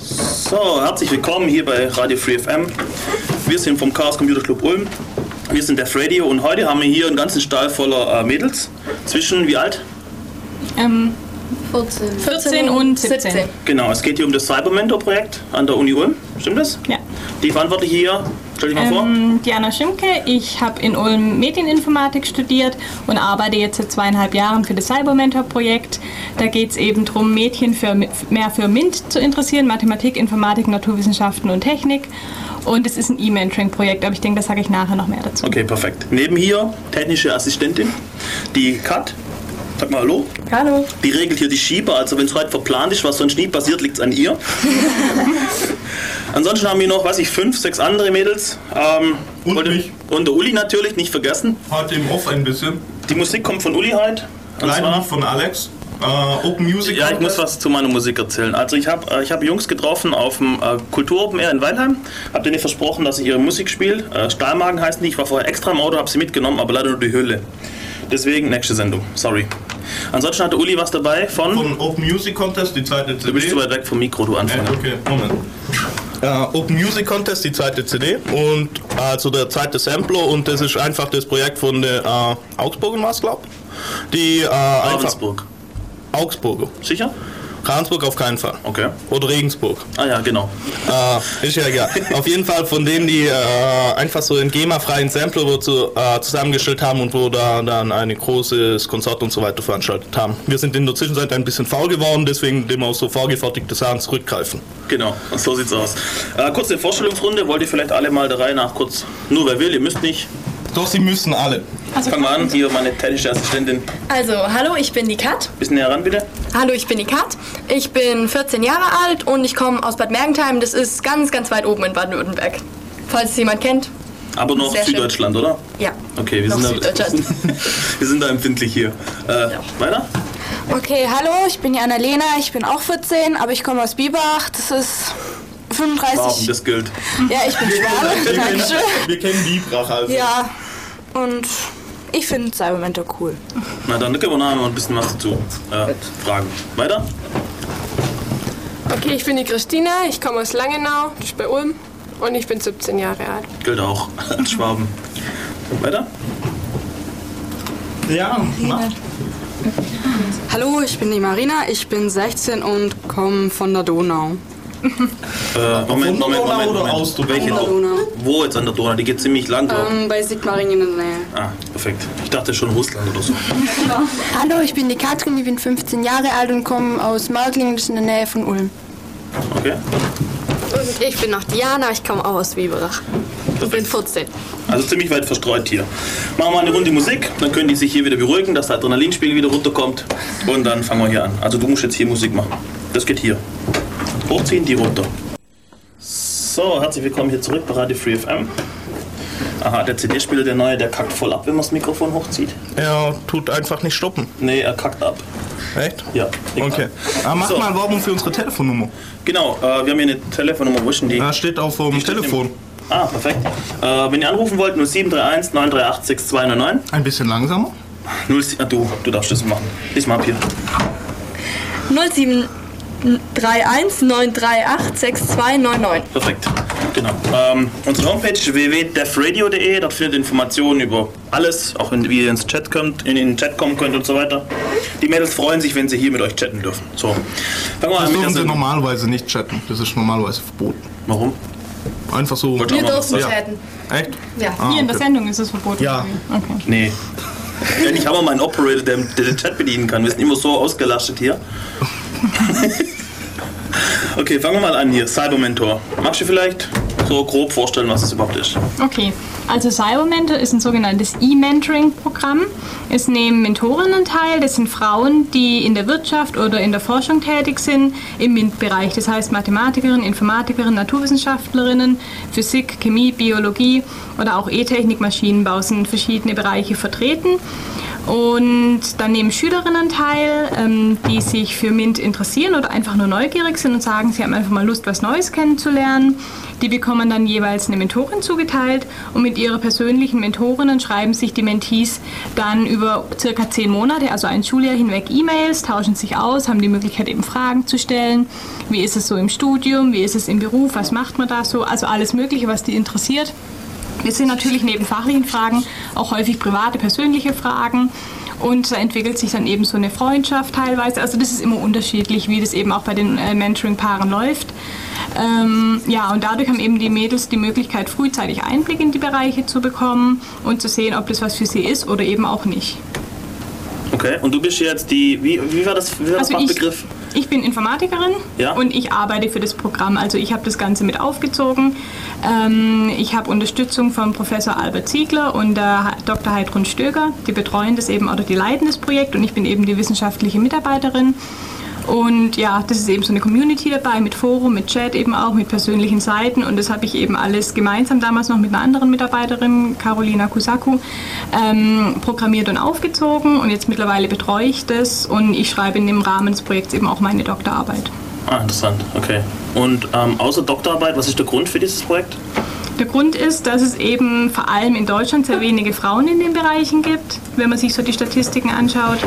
So, herzlich willkommen hier bei Radio Free FM. Wir sind vom Chaos Computer Club Ulm. Wir sind Def Radio und heute haben wir hier einen ganzen Stall voller äh, Mädels. Zwischen wie alt? Ähm, 14. 14 und 17. Genau, es geht hier um das Cybermentor-Projekt an der Uni Ulm. Stimmt das? Ja. Die Verantwortliche hier, stell dich mal vor. Ähm, Diana Schimke, ich habe in Ulm Medieninformatik studiert und arbeite jetzt seit zweieinhalb Jahren für das Cybermentor-Projekt. Da geht es eben darum, Mädchen für, mehr für MINT zu interessieren, Mathematik, Informatik, Naturwissenschaften und Technik. Und es ist ein E-Mentoring-Projekt, aber ich denke, da sage ich nachher noch mehr dazu. Okay, perfekt. Neben hier technische Assistentin, die Kat. Sag mal Hallo. Hallo. Die regelt hier die Schieber, also wenn es heute verplant ist, was sonst nie passiert, liegt es an ihr. Ansonsten haben wir noch, weiß ich, fünf, sechs andere Mädels. Ähm, Und wollte- mich. Und der Uli natürlich, nicht vergessen. Heute im Off ein bisschen. Die Musik kommt von Uli. Und Leider nicht von Alex. Äh, Open Music Ja, ich muss was zu meiner Musik erzählen. Also ich habe äh, ich hab Jungs getroffen auf dem äh, Kultur Open Air in Weilheim. Hab denen versprochen, dass ich ihre Musik spiele. Äh, Stahlmagen heißt die. Ich war vorher extra im Auto, habe sie mitgenommen, aber leider nur die Hülle. Deswegen nächste Sendung. Sorry. Ansonsten hatte Uli was dabei von... Von Open Music Contest, die zweite CD. du bist zu weit weg vom Mikro, du Äh, Anfänger. okay, Moment. Äh, Open Music Contest, die zweite CD und also der zweite Sampler und das ist einfach das Projekt von der äh, Augsburger glaub. Die äh, Ravensburg. Augsburger. Sicher? Ravensburg auf keinen Fall. Okay. Oder Regensburg. Ah ja, genau. Äh, ist ja egal. Auf jeden Fall von denen, die äh, einfach so einen GEMA-freien Sampler wo zu, äh, zusammengestellt haben und wo da dann ein großes Konzert und so weiter veranstaltet haben. Wir sind in der Zwischenzeit ein bisschen faul geworden, deswegen dem auf so vorgefertigte Sachen zurückgreifen. Genau, so sieht's aus. Äh, kurze Vorstellungsrunde. Wollt ihr vielleicht alle mal der Reihe nach kurz... Nur wer will, ihr müsst nicht. Doch, sie müssen alle. Also, Fangen wir an. Hier meine technische Assistentin. Also, hallo, ich bin die Kat. Bisschen näher ran, bitte. Hallo, ich bin die Kat. Ich bin 14 Jahre alt und ich komme aus Bad Mergentheim. Das ist ganz, ganz weit oben in Baden-Württemberg. Falls es jemand kennt. Aber noch Sehr schön. Süddeutschland, oder? Ja. Okay, wir Noch sind, da, wir sind da empfindlich hier. Äh, Weiter? Okay, hallo, ich bin die Annalena, ich bin auch 14, aber ich komme aus Biberach. Das ist 35. Warum, das gilt. ja, ich bin Schwabe. Dankeschön. Wir kennen Bibrach also. Ja, und ich finde Cybermentor cool. Na dann können wir nachher noch ein bisschen was dazu äh, fragen. Weiter? Okay, ich bin die Christina, ich komme aus Langenau, das ist bei Ulm und ich bin 17 Jahre alt. Gilt auch als Schwaben. Weiter? Ja, Hallo, ich bin die Marina, ich bin 16 und komme von der Donau. Äh, Moment, Moment, der Moment, oder Moment. aus der Welche Donau? Donau? Wo jetzt an der Donau? Die geht ziemlich lang, ich. Ähm, bei Sigmaringen in der Nähe. Ah, perfekt. Ich dachte schon Russland oder so. Hallo, ich bin die Katrin, ich bin 15 Jahre alt und komme aus Marklingen, das ist in der Nähe von Ulm. Okay? Und ich bin noch Diana, ich komme auch aus Biberach. Ich bin 14. Also ziemlich weit verstreut hier. Machen wir eine Runde Musik, dann können die sich hier wieder beruhigen, dass der Adrenalinspiegel wieder runterkommt. Und dann fangen wir hier an. Also du musst jetzt hier Musik machen. Das geht hier. Hochziehen, die runter. So, herzlich willkommen hier zurück bei Radio Free FM. Aha, der CD-Spieler, der neue, der kackt voll ab, wenn man das Mikrofon hochzieht. er tut einfach nicht stoppen. Nee, er kackt ab. Echt? Ja. egal. Okay. Ah, mach So. mal Werbung für unsere Telefonnummer. Genau, äh, wir haben hier eine Telefonnummer. Wo ist denn die? Da steht auf dem Telefon. Ah, perfekt. Äh, wenn ihr anrufen wollt, 0731 938 6299. Ein bisschen langsamer. 07, ah, du, du darfst das machen. Lies mal ab hier. 0731 938 6299. Perfekt. Genau. Ähm, unsere Homepage ist www.defradio.de. Dort findet ihr Informationen über alles, auch wenn ihr ins Chat kommt, in den Chat kommen könnt und so weiter. Die Mädels freuen sich, wenn sie hier mit euch chatten dürfen. So. Fangen wir Das an dürfen sie normalerweise nicht chatten. Das ist normalerweise verboten. Warum? Einfach so. Wir dürfen sagen? chatten. Echt? Ja. Ah, hier in der okay. Sendung ist es verboten. Ja. Okay. Nee. Endlich haben wir mal einen Operator, der, der den Chat bedienen kann. Wir sind immer so ausgelastet hier. okay, fangen wir mal an hier. Cybermentor. Magst du vielleicht so grob vorstellen, was es überhaupt ist? Okay, also Cybermentor ist ein sogenanntes E-Mentoring-Programm. Es nehmen Mentorinnen teil, das sind Frauen, die in der Wirtschaft oder in der Forschung tätig sind, im MINT-Bereich. Das heißt Mathematikerinnen, Informatikerinnen, Naturwissenschaftlerinnen, Physik, Chemie, Biologie oder auch E-Technik, Maschinenbau sind verschiedene Bereiche vertreten. Und dann nehmen Schülerinnen teil, ähm, die sich für MINT interessieren oder einfach nur neugierig sind und sagen, sie haben einfach mal Lust, was Neues kennenzulernen. Die bekommen dann jeweils eine Mentorin zugeteilt und mit ihrer persönlichen Mentorinnen schreiben sich die Mentees dann über circa zehn Monate, also ein Schuljahr hinweg E-Mails, tauschen sich aus, haben die Möglichkeit eben Fragen zu stellen. Wie ist es so im Studium? Wie ist es im Beruf? Was macht man da so? Also alles Mögliche, was die interessiert. Wir sind natürlich neben fachlichen Fragen auch häufig private, persönliche Fragen. Und da entwickelt sich dann eben so eine Freundschaft teilweise. Also das ist immer unterschiedlich, wie das eben auch bei den äh, Mentoring-Paaren läuft. Ähm, ja, und dadurch haben eben die Mädels die Möglichkeit, frühzeitig Einblick in die Bereiche zu bekommen und zu sehen, ob das was für sie ist oder eben auch nicht. Okay, und du bist jetzt die, wie, wie war das, wie war das Also ich, Fachbegriff? ich bin Informatikerin Ja. und ich arbeite für das Programm. Also ich habe das Ganze mit aufgezogen. Ähm, ich habe Unterstützung von Professor Albert Ziegler und Dr. Heidrun Stöger. Die betreuen das eben oder die leiten das Projekt und ich bin eben die wissenschaftliche Mitarbeiterin. Und ja, das ist eben so eine Community dabei mit Forum, mit Chat eben auch, mit persönlichen Seiten. Und das habe ich eben alles gemeinsam damals noch mit einer anderen Mitarbeiterin, Carolina Kusaku, ähm, programmiert und aufgezogen. Und jetzt mittlerweile betreue ich das und ich schreibe in dem Rahmen des Projekts eben auch meine Doktorarbeit. Ah, interessant, okay. Und ähm, außer Doktorarbeit, was ist der Grund für dieses Projekt? Der Grund ist, dass es eben vor allem in Deutschland sehr wenige Frauen in den Bereichen gibt, wenn man sich so die Statistiken anschaut.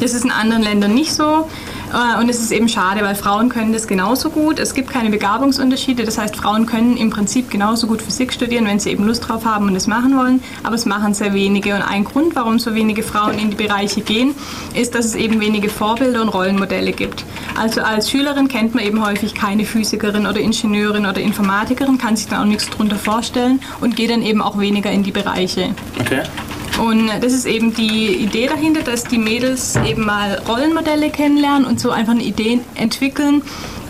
Das ist in anderen Ländern nicht so. Äh, Und es ist eben schade, weil Frauen können das genauso gut. Es gibt keine Begabungsunterschiede. Das heißt, Frauen können im Prinzip genauso gut Physik studieren, wenn sie eben Lust drauf haben und es machen wollen. Aber es machen sehr wenige. Und ein Grund, warum so wenige Frauen in die Bereiche gehen, ist, dass es eben wenige Vorbilder und Rollenmodelle gibt. Also als Schülerin kennt man eben häufig keine Physikerin oder Ingenieurin oder Informatikerin, kann sich dann auch nichts drunter vorstellen und geht dann eben auch weniger in die Bereiche. Okay. Und das ist eben die Idee dahinter, dass die Mädels eben mal Rollenmodelle kennenlernen und so einfach eine Idee entwickeln,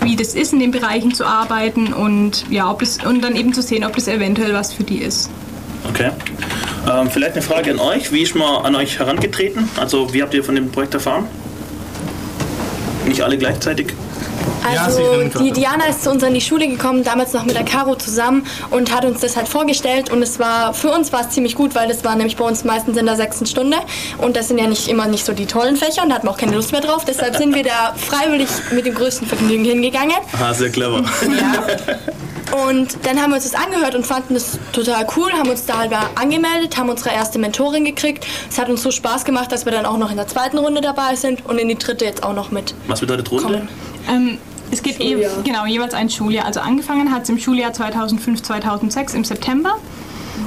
wie das ist, in den Bereichen zu arbeiten und ja, ob das, und dann eben zu sehen, ob das eventuell was für die ist. Okay. Ähm, vielleicht eine Frage an euch. Wie ist man an euch herangetreten? Also, wie habt ihr von dem Projekt erfahren? Nicht alle gleichzeitig? Ja, Also die. Diana ist zu uns an die Schule gekommen, damals noch mit der Caro zusammen und hat uns das halt vorgestellt und es war für uns war es ziemlich gut, weil das war nämlich bei uns meistens in der sechsten Stunde und das sind ja nicht immer nicht so die tollen Fächer und da hatten wir auch keine Lust mehr drauf, deshalb sind wir da freiwillig mit dem größten Vergnügen hingegangen. Aha, sehr clever. Und dann haben wir uns das angehört und fanden es total cool, haben uns da halt mal angemeldet, haben unsere erste Mentorin gekriegt. Es hat uns so Spaß gemacht, dass wir dann auch noch in der zweiten Runde dabei sind und in die dritte jetzt auch noch mit. Was bedeutet Runde? Ähm, es geht eh, Schuljahr. genau jeweils ein Schuljahr. Also angefangen hat es im Schuljahr 2005-2006 im September.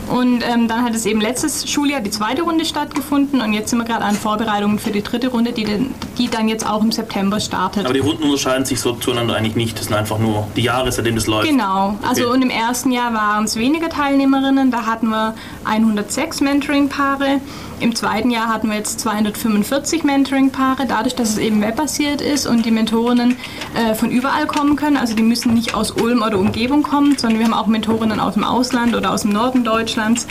Und ähm, dann hat es eben letztes Schuljahr die zweite Runde stattgefunden und jetzt sind wir gerade an Vorbereitungen für die dritte Runde, die, den, die dann jetzt auch im September startet. Aber die Runden unterscheiden sich so zueinander eigentlich nicht. Das sind einfach nur die Jahre, seitdem das läuft. Genau, also Okay. und im ersten Jahr waren es weniger Teilnehmerinnen, da hatten wir 106 Mentoring-Paare. Im zweiten Jahr hatten wir jetzt 245 Mentoring-Paare, dadurch, dass es eben webbasiert ist und die Mentorinnen äh, von überall kommen können. Also die müssen nicht aus Ulm oder Umgebung kommen, sondern wir haben auch Mentorinnen aus dem Ausland oder aus dem Norden Deutschlands,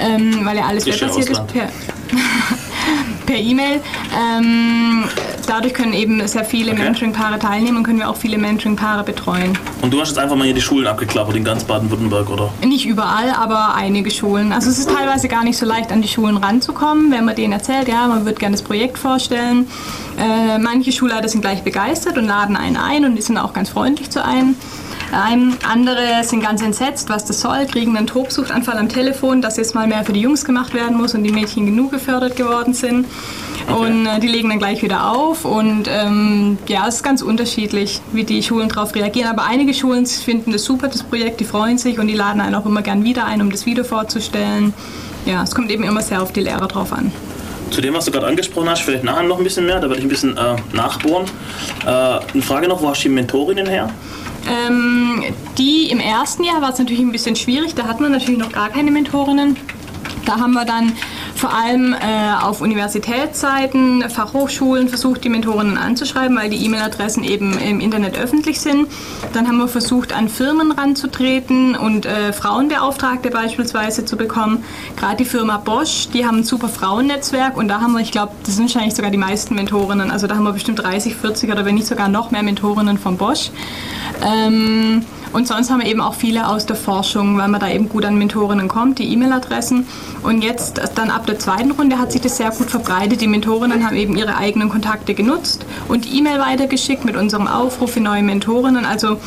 ähm, weil ja alles webbasiert ist. Per E-Mail. Ähm, dadurch können eben sehr viele Okay. Mentoring-Paare teilnehmen und können wir auch viele Mentoring-Paare betreuen. Und du hast jetzt einfach mal hier die Schulen abgeklappert in ganz Baden-Württemberg, oder? Nicht überall, aber einige Schulen. Also es ist teilweise gar nicht so leicht, an die Schulen ranzukommen, wenn man denen erzählt, ja, man wird gerne das Projekt vorstellen. Äh, manche Schulleiter sind gleich begeistert und laden einen ein und die sind auch ganz freundlich zu einem. Ähm, andere sind ganz entsetzt, was das soll, kriegen einen Tobsuchtanfall am Telefon, dass jetzt mal mehr für die Jungs gemacht werden muss und die Mädchen genug gefördert geworden sind. Und äh, die legen dann gleich wieder auf. Und ähm, ja, es ist ganz unterschiedlich, wie die Schulen darauf reagieren. Aber einige Schulen finden das super, das Projekt, die freuen sich und die laden einen auch immer gern wieder ein, um das wieder vorzustellen. Ja, es kommt eben immer sehr auf die Lehrer drauf an. Zu dem, was du gerade angesprochen hast, vielleicht nachher noch ein bisschen mehr, da werde ich ein bisschen äh, nachbohren. Äh, eine Frage noch, wo hast du die Mentorinnen her? Ähm, die im ersten Jahr war es natürlich ein bisschen schwierig, da hatten wir natürlich noch gar keine Mentorinnen. Da haben wir dann vor allem äh, auf Universitätsseiten, Fachhochschulen versucht, die Mentorinnen anzuschreiben, weil die E-Mail-Adressen eben im Internet öffentlich sind. Dann haben wir versucht, an Firmen ranzutreten und äh, Frauenbeauftragte beispielsweise zu bekommen. Gerade die Firma Bosch, die haben ein super Frauennetzwerk und da haben wir, ich glaube, das sind wahrscheinlich sogar die meisten Mentorinnen. Also da haben wir bestimmt 30, 40 oder wenn nicht sogar noch mehr Mentorinnen von Bosch. Ähm, Und sonst haben wir eben auch viele aus der Forschung, weil man da eben gut an Mentorinnen kommt, die E-Mail-Adressen. Und jetzt, dann ab der zweiten Runde, hat sich das sehr gut verbreitet. Die Mentorinnen haben eben ihre eigenen Kontakte genutzt und E-Mail weitergeschickt mit unserem Aufruf für neue Mentorinnen. Also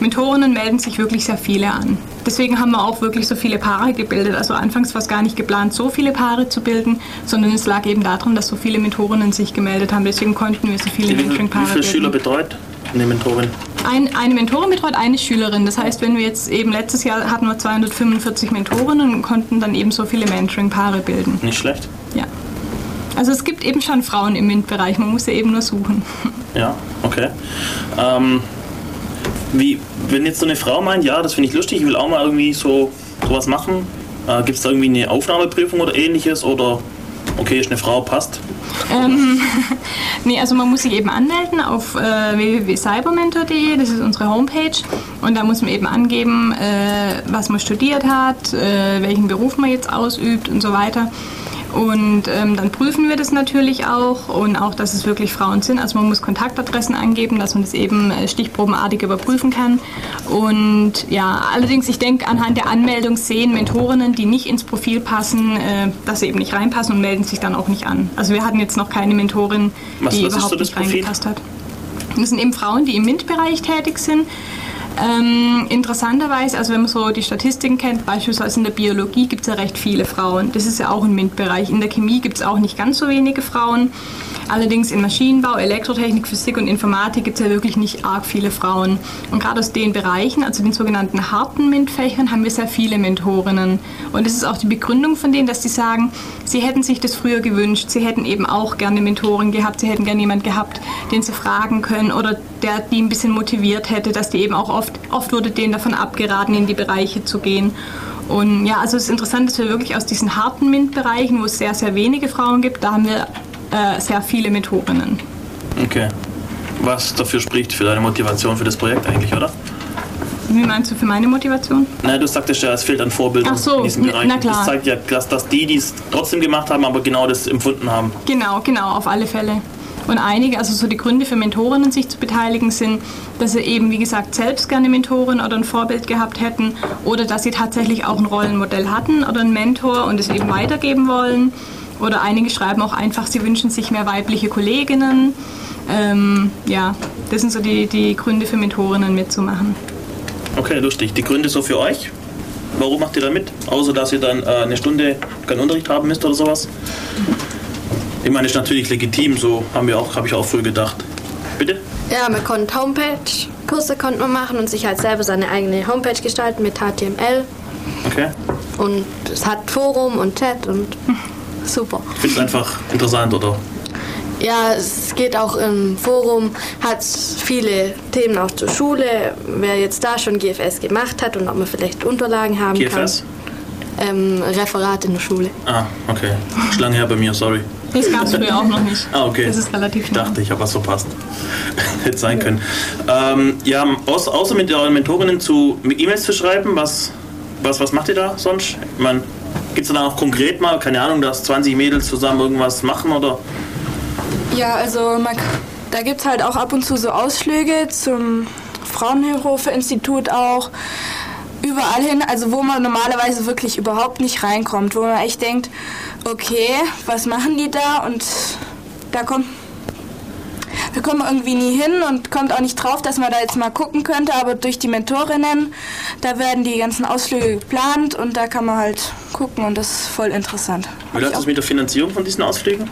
Mentorinnen melden sich wirklich sehr viele an. Deswegen haben wir auch wirklich so viele Paare gebildet. Also anfangs war es gar nicht geplant, so viele Paare zu bilden, sondern es lag eben daran, dass so viele Mentorinnen sich gemeldet haben. Deswegen konnten wir so viele Mentoring-Paare wie viele bilden. Schüler betreut eine Mentorin? Ein, eine Mentorin betreut eine Schülerin. Das heißt, wenn wir jetzt eben letztes Jahr hatten wir 245 Mentorinnen und konnten dann eben so viele Mentoring-Paare bilden. Nicht schlecht. Ja. Also es gibt eben schon Frauen im MINT-Bereich, man muss sie eben nur suchen. Ja, okay. Ähm, wie, wenn jetzt so eine Frau meint, ja, das finde ich lustig, ich will auch mal irgendwie so sowas machen, äh, gibt es da irgendwie eine Aufnahmeprüfung oder ähnliches? Oder okay, ist eine Frau, passt? Ähm, nee, also man muss sich eben anmelden auf äh, www.cybermentor.de, das ist unsere Homepage. Und da muss man eben angeben, äh, was man studiert hat, äh, welchen Beruf man jetzt ausübt und so weiter. Und ähm, dann prüfen wir das natürlich auch und auch, dass es wirklich Frauen sind. Also man muss Kontaktadressen angeben, dass man das eben äh, stichprobenartig überprüfen kann. Und ja, allerdings, ich denke, anhand der Anmeldung sehen Mentorinnen, die nicht ins Profil passen, äh, dass sie eben nicht reinpassen und melden sich dann auch nicht an. Also wir hatten jetzt noch keine Mentorin, Was- die was überhaupt so nicht Profil? reingepasst hat. Das sind eben Frauen, die im MINT-Bereich tätig sind. Ähm, interessanterweise, also wenn man so die Statistiken kennt, beispielsweise in der Biologie gibt es ja recht viele Frauen. Das ist ja auch ein MINT-Bereich. In der Chemie gibt es auch nicht ganz so wenige Frauen. Allerdings in Maschinenbau, Elektrotechnik, Physik und Informatik gibt es ja wirklich nicht arg viele Frauen. Und gerade aus den Bereichen, also den sogenannten harten MINT-Fächern, haben wir sehr viele Mentorinnen. Und das ist auch die Begründung von denen, dass sie sagen, sie hätten sich das früher gewünscht. Sie hätten eben auch gerne Mentoren gehabt. Sie hätten gerne jemand gehabt, den sie fragen können oder der die ein bisschen motiviert hätte, dass die eben auch oft, oft wurde denen davon abgeraten, in die Bereiche zu gehen. Und ja, also es ist interessant, dass wir wirklich aus diesen harten MINT-Bereichen, wo es sehr, sehr wenige Frauen gibt, da haben wir äh, sehr viele Mentorinnen. Okay. Was dafür spricht für deine Motivation für das Projekt eigentlich, oder? Wie meinst du für meine Motivation? Nein, du sagtest ja, es fehlt an Vorbildern Ach so, in diesem na- Bereich. na klar. Das zeigt ja, dass, dass die, die es trotzdem gemacht haben, aber genau das empfunden haben. Genau, genau, auf alle Fälle. Und einige, also so die Gründe für Mentorinnen sich zu beteiligen sind, dass sie eben, wie gesagt, selbst gerne Mentorin oder ein Vorbild gehabt hätten oder dass sie tatsächlich auch ein Rollenmodell hatten oder einen Mentor und es eben weitergeben wollen. Oder einige schreiben auch einfach, sie wünschen sich mehr weibliche Kolleginnen. Ähm, ja, das sind so die, die Gründe für Mentorinnen mitzumachen. Okay, lustig. Die Gründe so für euch? Warum macht ihr da mit? Außer, dass ihr dann äh, eine Stunde keinen Unterricht haben müsst oder sowas? Ich meine, ist natürlich legitim, so haben wir auch, habe ich auch früher gedacht. Bitte? Ja, man konnte Homepage, Kurse konnte man machen und sich halt selber seine eigene Homepage gestalten mit HTML. Okay. Und es hat Forum und Chat und super. Findest du einfach interessant, oder? Ja, es geht auch im Forum, hat viele Themen auch zur Schule, wer jetzt da schon GFS gemacht hat und ob man vielleicht Unterlagen haben GFS? kann. Ähm, Referat in der Schule. Ah, okay. Ist lange her bei mir, sorry. Das gab es früher auch noch nicht. Ah, okay. Das ist relativ Ich neu. dachte, ich habe was verpasst. Hätte sein können. Ähm, ja, außer, mit euren Mentorinnen zu E-Mails zu schreiben, was, was, was macht ihr da sonst? Ich meine, gibt es da auch konkret mal, keine Ahnung, dass 20 Mädels zusammen irgendwas machen oder? Ja, also man, da gibt es halt auch ab und zu so Ausflüge zum Fraunhofer-Institut auch. Überall hin, also wo man normalerweise wirklich überhaupt nicht reinkommt, wo man echt denkt, okay, was machen die da? Und da kommt, da kommt man irgendwie nie hin und kommt auch nicht drauf, dass man da jetzt mal gucken könnte, aber durch die Mentorinnen, da werden die ganzen Ausflüge geplant und da kann man halt gucken und das ist voll interessant. Wie läuft das mit der Finanzierung von diesen Ausflügen?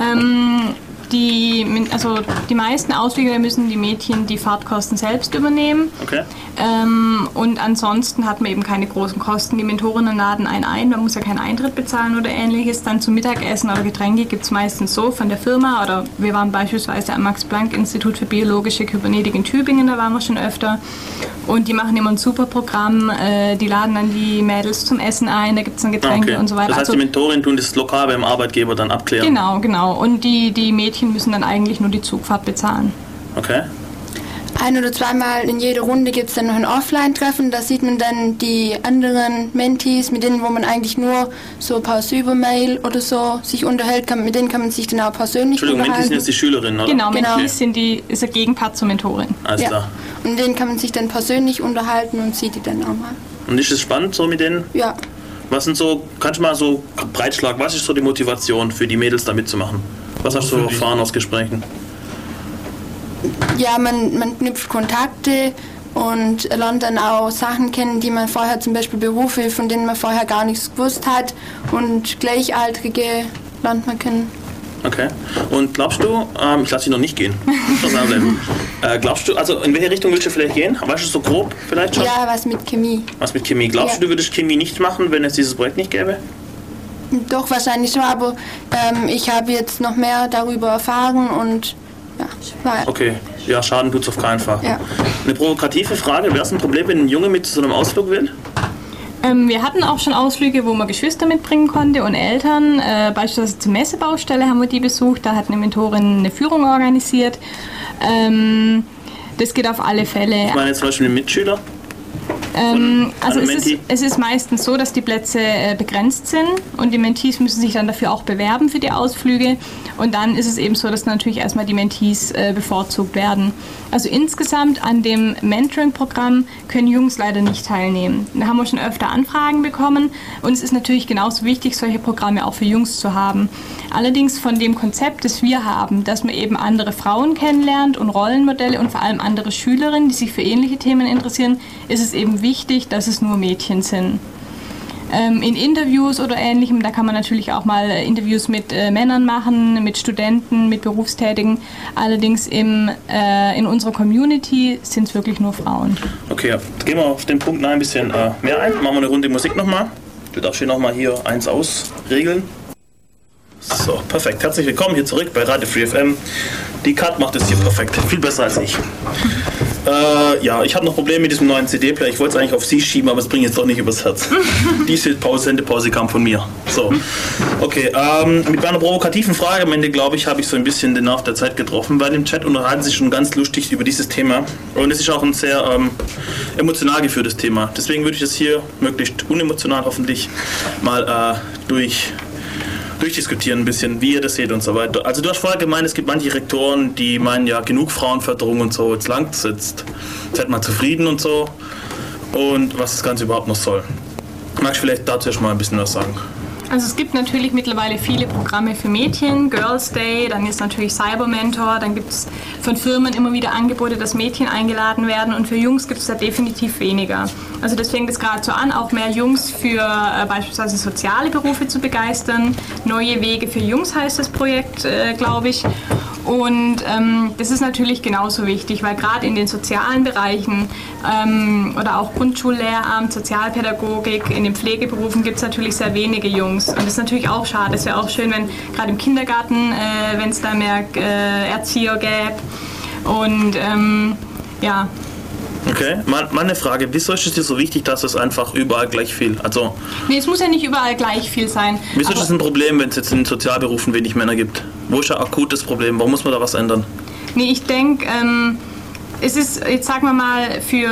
Ähm, die, also die meisten Ausflüge müssen die Mädchen die Fahrtkosten selbst übernehmen. Okay. Ähm, und ansonsten hat man eben keine großen Kosten. Die Mentorinnen laden einen ein, man muss ja keinen Eintritt bezahlen oder ähnliches. Dann zum Mittagessen oder Getränke gibt es meistens so von der Firma. Oder wir waren beispielsweise am Max-Planck-Institut für biologische Kybernetik in Tübingen, da waren wir schon öfter. Und die machen immer ein super Programm. Äh, die laden dann die Mädels zum Essen ein, da gibt es dann Ah, Getränke okay. und so weiter. Das heißt, Also- die Mentorin tun das lokal beim Arbeitgeber dann abklären. Genau, genau. Und die, die Mädchen müssen dann eigentlich nur die Zugfahrt bezahlen. Okay. ein oder zweimal in jeder Runde gibt es dann noch ein Offline-Treffen. Da sieht man dann die anderen Mentees, mit denen, wo man eigentlich nur so über Mail oder so sich unterhält, kann, mit denen kann man sich dann auch persönlich Entschuldigung, unterhalten. sind jetzt die Schülerinnen, oder? Genau, Genau. Mentees sind die, ist der Gegenpart zur Mentorin. Alles ja. klar. Und mit denen kann man sich dann persönlich unterhalten und sieht die dann auch mal. Und ist es spannend so mit denen? Ja, Was sind so, kannst du mal so breitschlag, was ist so die Motivation für die Mädels da mitzumachen? Was hast du erfahren aus Gesprächen? ja man, man knüpft Kontakte und lernt dann auch Sachen kennen, die man vorher, zum Beispiel Berufe, von denen man vorher gar nichts gewusst hat und Gleichaltrige lernt man kennen. Okay. Und glaubst du, ähm, ich lasse dich noch nicht gehen. Äh, glaubst du, also in welche Richtung willst du vielleicht gehen? Weißt du so grob vielleicht schon? Ja, was mit Chemie. Was mit Chemie? Glaubst Ja. du, du würdest Chemie nicht machen, wenn es dieses Projekt nicht gäbe? Doch, wahrscheinlich schon, aber ähm, ich habe jetzt noch mehr darüber erfahren und ja, war, Okay. Ja, Schaden tut's auf keinen Fall. Ja. Eine provokative Frage, wäre es ein Problem, wenn ein Junge mit zu so einem Ausflug will? Ähm, wir hatten auch schon Ausflüge, wo man Geschwister mitbringen konnte und Eltern. Äh, beispielsweise zur Messebaustelle haben wir die besucht. Da hat eine Mentorin eine Führung organisiert. Ähm, das geht auf alle Fälle. Ich meine jetzt zum Beispiel einen Mitschüler. Ähm, also es ist, es ist meistens so, dass die Plätze äh, begrenzt sind und die Mentees müssen sich dann dafür auch bewerben für die Ausflüge. Und dann ist es eben so, dass natürlich erstmal die Mentees äh, bevorzugt werden. Also insgesamt an dem Mentoring-Programm können Jungs leider nicht teilnehmen. Da haben wir schon öfter Anfragen bekommen und es ist natürlich genauso wichtig, solche Programme auch für Jungs zu haben. Allerdings von dem Konzept, das wir haben, dass man eben andere Frauen kennenlernt und Rollenmodelle und vor allem andere Schülerinnen, die sich für ähnliche Themen interessieren, ist es eben wichtig, dass es nur Mädchen sind. Ähm, in Interviews oder ähnlichem, da kann man natürlich auch mal äh, Interviews mit äh, Männern machen, mit Studenten, mit Berufstätigen. Allerdings im, äh, in unserer Community sind es wirklich nur Frauen. Okay, ja. gehen wir auf den Punkt noch ein bisschen äh, mehr ein. Machen wir eine Runde Musik nochmal. Du darfst hier nochmal hier eins ausregeln. So, perfekt. Herzlich willkommen hier zurück bei Radio Free FM. Die Kat macht es hier perfekt. Viel besser als ich. Äh, ja, ich habe noch Probleme mit diesem neuen CD-Player. Ich wollte es eigentlich auf Sie schieben, aber es bringt jetzt doch nicht übers Herz. Diese Pause, Sendepause kam von mir. So, okay. Ähm, mit meiner provokativen Frage am Ende, glaube ich, habe ich so ein bisschen den Nerv der Zeit getroffen, weil im Chat unterhalten sich schon ganz lustig über dieses Thema. Und es ist auch ein sehr ähm, emotional geführtes Thema. Deswegen würde ich das hier möglichst unemotional hoffentlich mal äh, durch durchdiskutieren ein bisschen, wie ihr das seht und so weiter. Also du hast vorher gemeint, es gibt manche Rektoren, die meinen ja genug Frauenförderung und so, jetzt langt jetzt seid mal zufrieden und so und was das Ganze überhaupt noch soll. Magst du vielleicht dazu erst mal ein bisschen was sagen? Also es gibt natürlich mittlerweile viele Programme für Mädchen, Girls Day, dann ist natürlich Cyber Mentor, dann gibt es von Firmen immer wieder Angebote, dass Mädchen eingeladen werden und für Jungs gibt es da definitiv weniger. Also das fängt es gerade so an, auch mehr Jungs für äh, beispielsweise soziale Berufe zu begeistern. Neue Wege für Jungs heißt das Projekt, äh, glaube ich. Und ähm, das ist natürlich genauso wichtig, weil gerade in den sozialen Bereichen ähm, oder auch Grundschullehramt, Sozialpädagogik, in den Pflegeberufen gibt es natürlich sehr wenige Jungs. Und das ist natürlich auch schade. Es wäre auch schön, wenn gerade im Kindergarten, äh, wenn es da mehr äh, Erzieher gäbe. Und ähm, ja, Okay, mal, mal eine Frage, wieso ist es dir so wichtig, dass es einfach überall gleich viel, also nee, es muss ja nicht überall gleich viel sein. wieso ist es ein Problem, wenn es jetzt in den Sozialberufen wenig Männer gibt? Wo ist ein akutes Problem? Warum muss man da was ändern? Nee, ich denke, ähm, es ist, jetzt sagen wir mal, für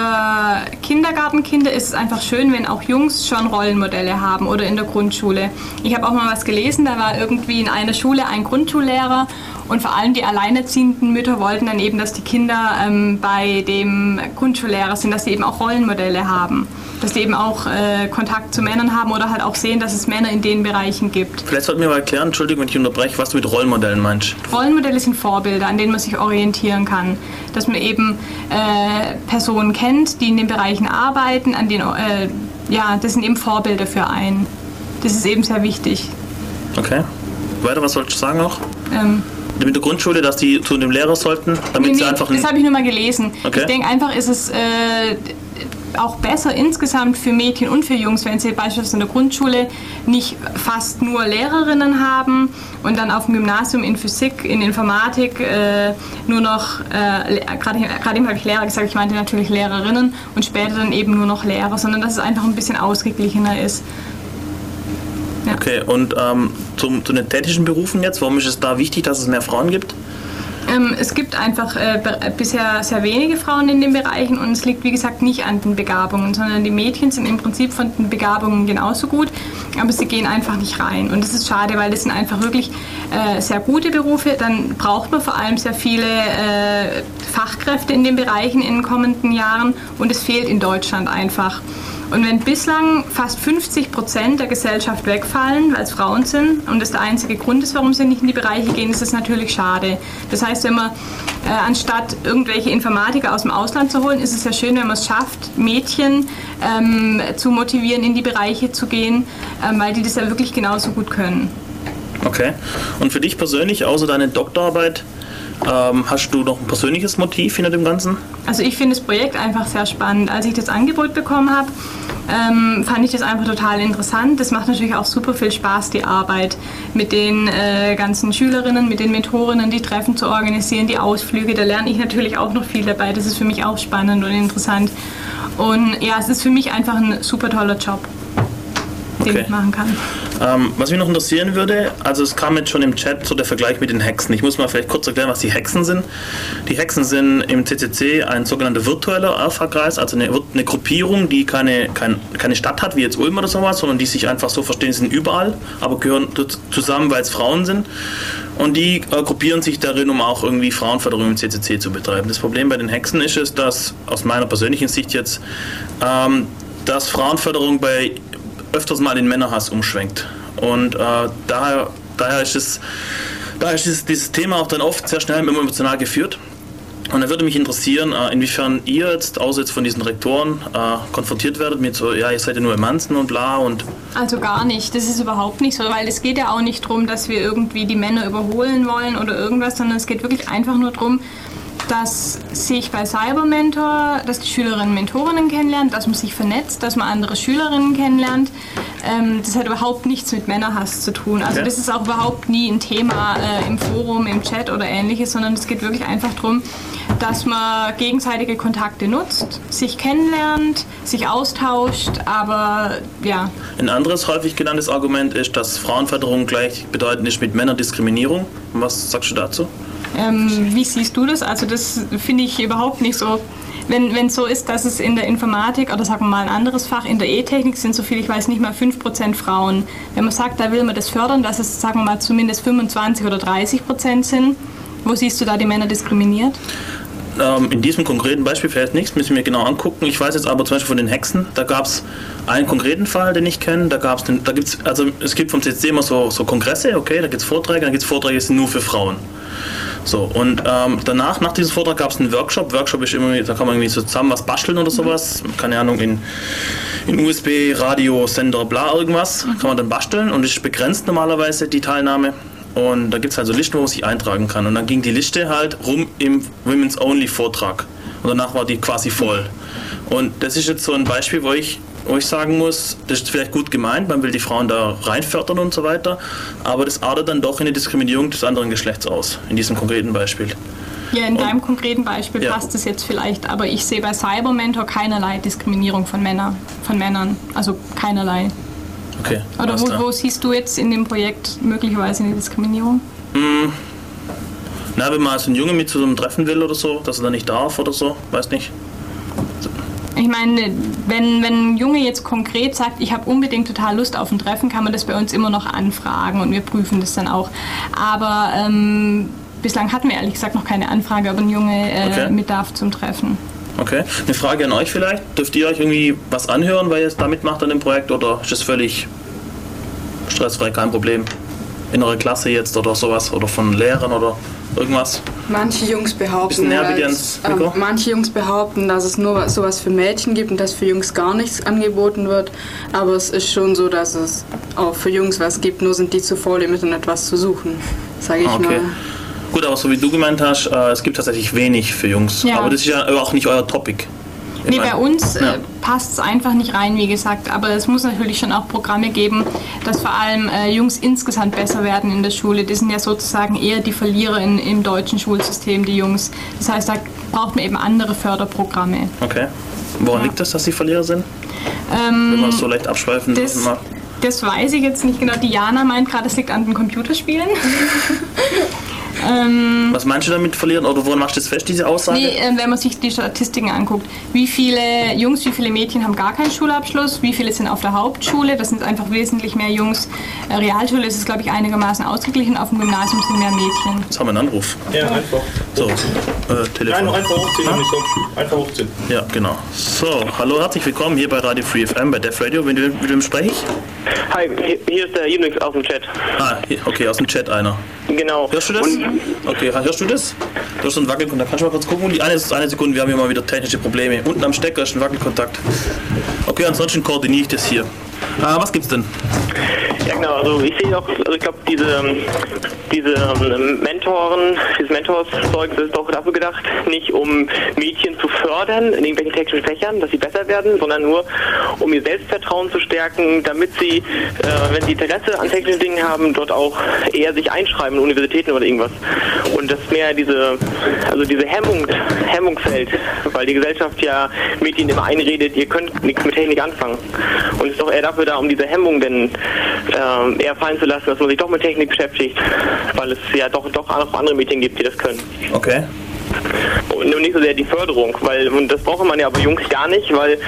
Kindergartenkinder ist es einfach schön, wenn auch Jungs schon Rollenmodelle haben oder in der Grundschule. Ich habe auch mal was gelesen, da war irgendwie in einer Schule ein Grundschullehrer und vor allem die alleinerziehenden Mütter wollten dann eben, dass die Kinder ähm, bei dem Grundschullehrer sind, dass sie eben auch Rollenmodelle haben. Dass sie eben auch äh, Kontakt zu Männern haben oder halt auch sehen, dass es Männer in den Bereichen gibt. Vielleicht sollten wir mal erklären, Entschuldigung, wenn ich unterbreche, was du mit Rollenmodellen meinst. Rollenmodelle sind Vorbilder, an denen man sich orientieren kann. Dass man eben äh, Personen kennt, die in den Bereichen arbeiten, an denen, äh, ja, das sind eben Vorbilder für einen. Das ist eben sehr wichtig. Okay. Weiter, was sollst du sagen noch? Ähm, Mit der Grundschule, dass die zu dem Lehrer sollten, damit nee, sie nee, einfach das habe ich nur mal gelesen. Okay. Ich denke einfach, ist es äh, auch besser insgesamt für Mädchen und für Jungs, wenn sie beispielsweise in der Grundschule nicht fast nur Lehrerinnen haben und dann auf dem Gymnasium in Physik, in Informatik äh, nur noch, äh, gerade gerade eben habe ich Lehrer gesagt, ich meinte natürlich Lehrerinnen und später dann eben nur noch Lehrer, sondern dass es einfach ein bisschen ausgeglichener ist. Okay, und ähm, zum, zu den tätigen Berufen jetzt, warum ist es da wichtig, dass es mehr Frauen gibt? Ähm, es gibt einfach äh, bisher sehr wenige Frauen in den Bereichen und es liegt wie gesagt nicht an den Begabungen, sondern die Mädchen sind im Prinzip von den Begabungen genauso gut, aber sie gehen einfach nicht rein. Und das ist schade, weil das sind einfach wirklich äh, sehr gute Berufe. Dann braucht man vor allem sehr viele äh, Fachkräfte in den Bereichen in den kommenden Jahren und es fehlt in Deutschland einfach. Und wenn bislang fast 50 Prozent der Gesellschaft wegfallen, weil es Frauen sind und das der einzige Grund ist, warum sie nicht in die Bereiche gehen, ist es natürlich schade. Das heißt, wenn man äh, anstatt irgendwelche Informatiker aus dem Ausland zu holen, ist es ja schön, wenn man es schafft, Mädchen ähm, zu motivieren, in die Bereiche zu gehen, ähm, weil die das ja wirklich genauso gut können. Okay. Und für dich persönlich, außer deine Doktorarbeit, ähm, hast du noch ein persönliches Motiv hinter dem Ganzen? Also ich finde das Projekt einfach sehr spannend. Als ich das Angebot bekommen habe, ähm, fand ich das einfach total interessant. Das macht natürlich auch super viel Spaß, die Arbeit mit den äh, ganzen Schülerinnen, mit den Mentorinnen, die Treffen zu organisieren, die Ausflüge. Da lerne ich natürlich auch noch viel dabei. Das ist für mich auch spannend und interessant. Und ja, es ist für mich einfach ein super toller Job, den Okay. ich machen kann. Ähm, was mich noch interessieren würde, also es kam jetzt schon im Chat so der Vergleich mit den Hexen. Ich muss mal vielleicht kurz erklären, was die Hexen sind. Die Hexen sind im CCC ein sogenannter virtueller Alpha-Kreis, also eine, eine Gruppierung, die keine, kein, keine Stadt hat, wie jetzt Ulm oder sowas, sondern die sich einfach so verstehen, sie sind überall, aber gehören zusammen, weil es Frauen sind. Und die äh, gruppieren sich darin, um auch irgendwie Frauenförderung im CCC zu betreiben. Das Problem bei den Hexen ist es, dass aus meiner persönlichen Sicht jetzt, ähm, dass Frauenförderung bei öfters mal in Männerhass umschwenkt. Und äh, daher, daher ist es, daher ist es, dieses Thema auch dann oft sehr schnell emotional geführt. Und da würde mich interessieren, äh, inwiefern ihr jetzt, außer jetzt von diesen Rektoren, äh, konfrontiert werdet mit so, ja, ihr seid ja nur Emanzen und bla und Also gar nicht. Das ist überhaupt nicht so, weil es geht ja auch nicht darum, dass wir irgendwie die Männer überholen wollen oder irgendwas, sondern es geht wirklich einfach nur darum, dass sich bei Cybermentor, dass die Schülerinnen Mentorinnen kennenlernen, dass man sich vernetzt, dass man andere Schülerinnen kennenlernt. Ähm, das hat überhaupt nichts mit Männerhass zu tun. Also das ist auch überhaupt nie ein Thema äh, im Forum, im Chat oder ähnliches, sondern es geht wirklich einfach darum, dass man gegenseitige Kontakte nutzt, sich kennenlernt, sich austauscht, aber ja, Ein anderes häufig genanntes Argument ist, dass Frauenförderung gleichbedeutend ist mit Männerdiskriminierung. Was sagst du dazu? Ähm, wie siehst du das? Also das finde ich überhaupt nicht so. Wenn es so ist, dass es in der Informatik oder sagen wir mal ein anderes Fach, in der E-Technik sind so viel, ich weiß nicht mal 5% Frauen. Wenn man sagt, da will man das fördern, dass es sagen wir mal zumindest 25 oder 30% sind, wo siehst du da die Männer diskriminiert? Ähm, in diesem konkreten Beispiel vielleicht nichts, müssen wir genau angucken. Ich weiß jetzt aber zum Beispiel von den Hexen, da gab es einen konkreten Fall, den ich kenne. Da da gibt's, also es gibt vom CCC immer so, so Kongresse, okay, da gibt es Vorträge, dann gibt es Vorträge, die sind nur für Frauen. So, und ähm, danach, nach diesem Vortrag gab es einen Workshop. Workshop ist immer, da kann man irgendwie so zusammen was basteln oder sowas. Keine Ahnung, in, in USB, Radio, Sender, bla, irgendwas. Kann man dann basteln und es ist begrenzt normalerweise die Teilnahme. Und da gibt es halt so Listen, wo man sich eintragen kann. Und dann ging die Liste halt rum im Women's Only Vortrag. Und danach war die quasi voll. Und das ist jetzt so ein Beispiel, wo ich, wo ich sagen muss, das ist vielleicht gut gemeint, man will die Frauen da reinfördern und so weiter, aber das artet dann doch in eine Diskriminierung des anderen Geschlechts aus, in diesem konkreten Beispiel. Ja, in deinem konkreten Beispiel Ja. passt es jetzt vielleicht, aber ich sehe bei Cybermentor keinerlei Diskriminierung von, Männer, von Männern. Also keinerlei. Okay. Oder wo, wo siehst du jetzt in dem Projekt möglicherweise eine Diskriminierung? Na, wenn man so einen Junge mit zu so einem Treffen will oder so, dass er da nicht darf oder so, weiß nicht. Ich meine, wenn, wenn ein Junge jetzt konkret sagt, ich habe unbedingt total Lust auf ein Treffen, kann man das bei uns immer noch anfragen und wir prüfen das dann auch. Aber ähm, bislang hatten wir ehrlich gesagt noch keine Anfrage, ob ein Junge äh, Okay. mit darf zum Treffen. Okay. Eine Frage an euch vielleicht. Dürft ihr euch irgendwie was anhören, weil ihr es da mitmacht an dem Projekt oder ist es völlig stressfrei, kein Problem? In eurer Klasse jetzt oder sowas oder von Lehrern oder irgendwas? Manche Jungs behaupten, bitte halt, ähm, manche Jungs behaupten, dass es nur sowas für Mädchen gibt und dass für Jungs gar nichts angeboten wird. Aber es ist schon so, dass es auch für Jungs was gibt, nur sind die zu faul, im Internet was zu suchen, sage ich Okay. mal. Gut, aber so wie du gemeint hast, äh, es gibt tatsächlich wenig für Jungs. Ja. Aber das ist ja auch nicht euer Topic. Nee, bei uns Ja. äh, passt es einfach nicht rein, wie gesagt. Aber es muss natürlich schon auch Programme geben, dass vor allem äh, Jungs insgesamt besser werden in der Schule. Die sind ja sozusagen eher die Verlierer in, im deutschen Schulsystem, die Jungs. Das heißt, da braucht man eben andere Förderprogramme. Okay. Woran liegt das, dass sie Verlierer sind? Wenn man das so leicht abschweifen Ähm, Das, mag. das weiß ich jetzt nicht genau. Diana meint gerade, es liegt an den Computerspielen. Ähm, Was meinst du damit verlieren? Oder woran machst du das fest, diese Aussage? Nee, äh, wenn man sich die Statistiken anguckt, wie viele Jungs, wie viele Mädchen haben gar keinen Schulabschluss, wie viele sind auf der Hauptschule, das sind einfach wesentlich mehr Jungs. Äh, Realschule ist es, glaube ich, einigermaßen ausgeglichen, auf dem Gymnasium sind mehr Mädchen. Jetzt haben wir einen Anruf. Ja, einfach. So, äh, Telefon. Nein, noch einfach hochziehen, nicht so. Einfach hochziehen. Ja, genau. So, hallo, herzlich willkommen hier bei Radio Free FM, bei Def Radio. Mit wem, mit wem spreche ich? Hi, hier- ist der Unix aus dem Chat. Ah, okay, aus dem Chat einer. Genau. Hörst du das? Und, Okay, hörst du das? Du hast einen Wackelkontakt. Kannst du mal kurz gucken? Die eine, eine Sekunde, wir haben hier mal wieder technische Probleme. Unten am Stecker ist ein Wackelkontakt. Okay, ansonsten koordiniere ich das hier. Ah, was gibt's denn? ja genau, also ich sehe auch, also ich glaube diese, ähm, diese ähm, Mentoren, dieses Mentorszeug, ist auch dafür gedacht, nicht um Mädchen zu fördern in irgendwelchen technischen Fächern, dass sie besser werden, sondern nur um ihr Selbstvertrauen zu stärken, damit sie, äh, wenn sie Interesse an technischen Dingen haben, dort auch eher sich einschreiben in Universitäten oder irgendwas. Und das mehr diese, also diese Hemmung, Hemmung fällt, weil die Gesellschaft ja Mädchen immer einredet, ihr könnt nichts mit Technik anfangen. Und es ist doch eher da, um diese Hemmung denn ähm, eher fallen zu lassen, dass man sich doch mit Technik beschäftigt, weil es ja doch, doch auch andere Mädchen gibt, die das können. Okay. Und nicht so sehr die Förderung, weil und das braucht man ja aber Jungs gar nicht, weil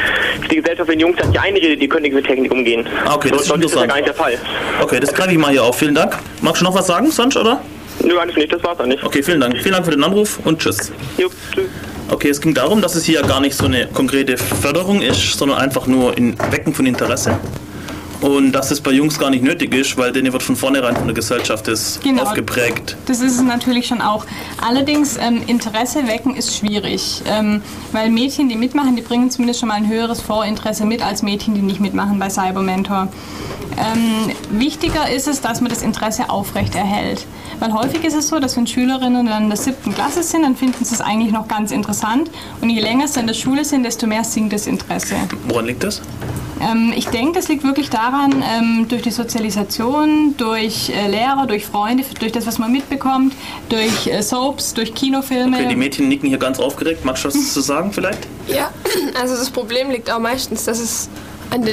die Gesellschaft den Jungs dann nicht einredet, die können nicht mit Technik umgehen. Ah, okay, das ist so, das ist ja interessant. gar nicht der Fall. Okay, das greife ich mal hier auf. Vielen Dank. Magst du noch was sagen, sonst, oder? Nö, eigentlich nicht, das war's dann nicht. Okay, vielen Dank. Vielen Dank für den Anruf und tschüss. Jo, tschüss. Okay, es ging darum, dass es hier ja gar nicht so eine konkrete Förderung ist, sondern einfach nur ein Wecken von Interesse. Und dass es bei Jungs gar nicht nötig ist, weil denen wird von vornherein von der Gesellschaft das Genau. aufgeprägt. Das ist es natürlich schon auch. Allerdings, ähm, Interesse wecken ist schwierig, ähm, weil Mädchen, die mitmachen, die bringen zumindest schon mal ein höheres Vorinteresse mit als Mädchen, die nicht mitmachen bei Cybermentor. Ähm, wichtiger ist es, dass man das Interesse aufrechterhält. Weil häufig ist es so, dass wenn Schülerinnen dann in der siebten Klasse sind, dann finden sie es eigentlich noch ganz interessant. Und je länger sie in der Schule sind, desto mehr sinkt das Interesse. Woran liegt das? Ähm, ich denke, das liegt wirklich daran, ähm, durch die Sozialisation, durch äh, Lehrer, durch Freunde, durch das, was man mitbekommt, durch äh, Soaps, durch Kinofilme. Okay, die Mädchen nicken hier ganz aufgeregt. Magst du was zu sagen vielleicht? Ja, also das Problem liegt auch meistens, dass es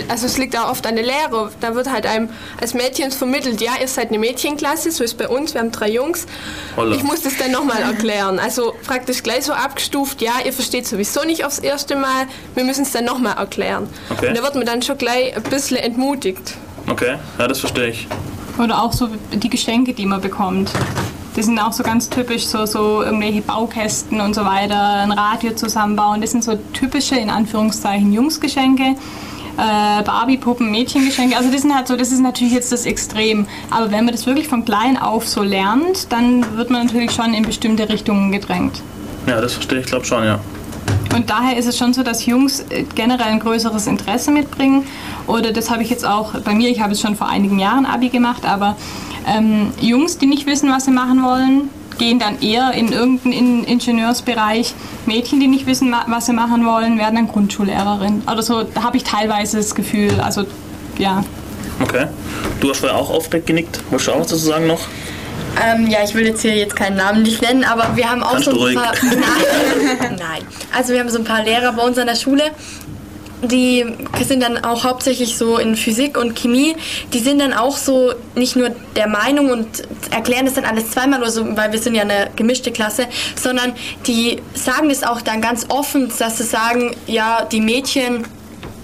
also es liegt auch oft an der Lehre. Da wird halt einem als Mädchen vermittelt, ja, ihr seid eine Mädchenklasse, so ist bei uns, wir haben drei Jungs. Holla. Ich muss das dann nochmal erklären. Also praktisch gleich so abgestuft, ja, ihr versteht sowieso nicht aufs erste Mal, wir müssen es dann nochmal erklären. Okay. Und da wird man dann schon gleich ein bisschen entmutigt. Okay, ja, das verstehe ich. Oder auch so die Geschenke, die man bekommt. Die sind auch so ganz typisch, so, so irgendwelche Baukästen und so weiter, ein Radio zusammenbauen. Das sind so typische, in Anführungszeichen, Jungsgeschenke. Äh, Barbie-Puppen, Mädchengeschenke. Also das sind halt so, das ist natürlich jetzt das Extrem. Aber wenn man das wirklich von klein auf so lernt, dann wird man natürlich schon in bestimmte Richtungen gedrängt. Ja, das verstehe ich, glaube schon, ja. Und daher ist es schon so, dass Jungs äh, generell ein größeres Interesse mitbringen. Oder das habe ich jetzt auch bei mir, ich habe es schon vor einigen Jahren Abi gemacht, aber ähm, Jungs, die nicht wissen, was sie machen wollen, gehen dann eher in irgendeinen In- Ingenieursbereich. Mädchen, die nicht wissen, was sie machen wollen, werden dann Grundschullehrerin. Oder so, da habe ich teilweise das Gefühl. Also, ja. Okay. Du hast vorher auch aufgeregt genickt. Wolltest du auch was dazu sagen noch? Ähm, ja, ich will jetzt hier jetzt keinen Namen nicht nennen, aber wir haben auch Kannst so ein ruhig. paar. Nein. Nein. Also wir haben so ein paar Lehrer bei uns an der Schule, die sind dann auch hauptsächlich so in Physik und Chemie. Die sind dann auch so nicht nur der Meinung und erklären das dann alles zweimal oder so, weil wir sind ja eine gemischte Klasse, sondern die sagen das auch dann ganz offen, dass sie sagen, ja, die Mädchen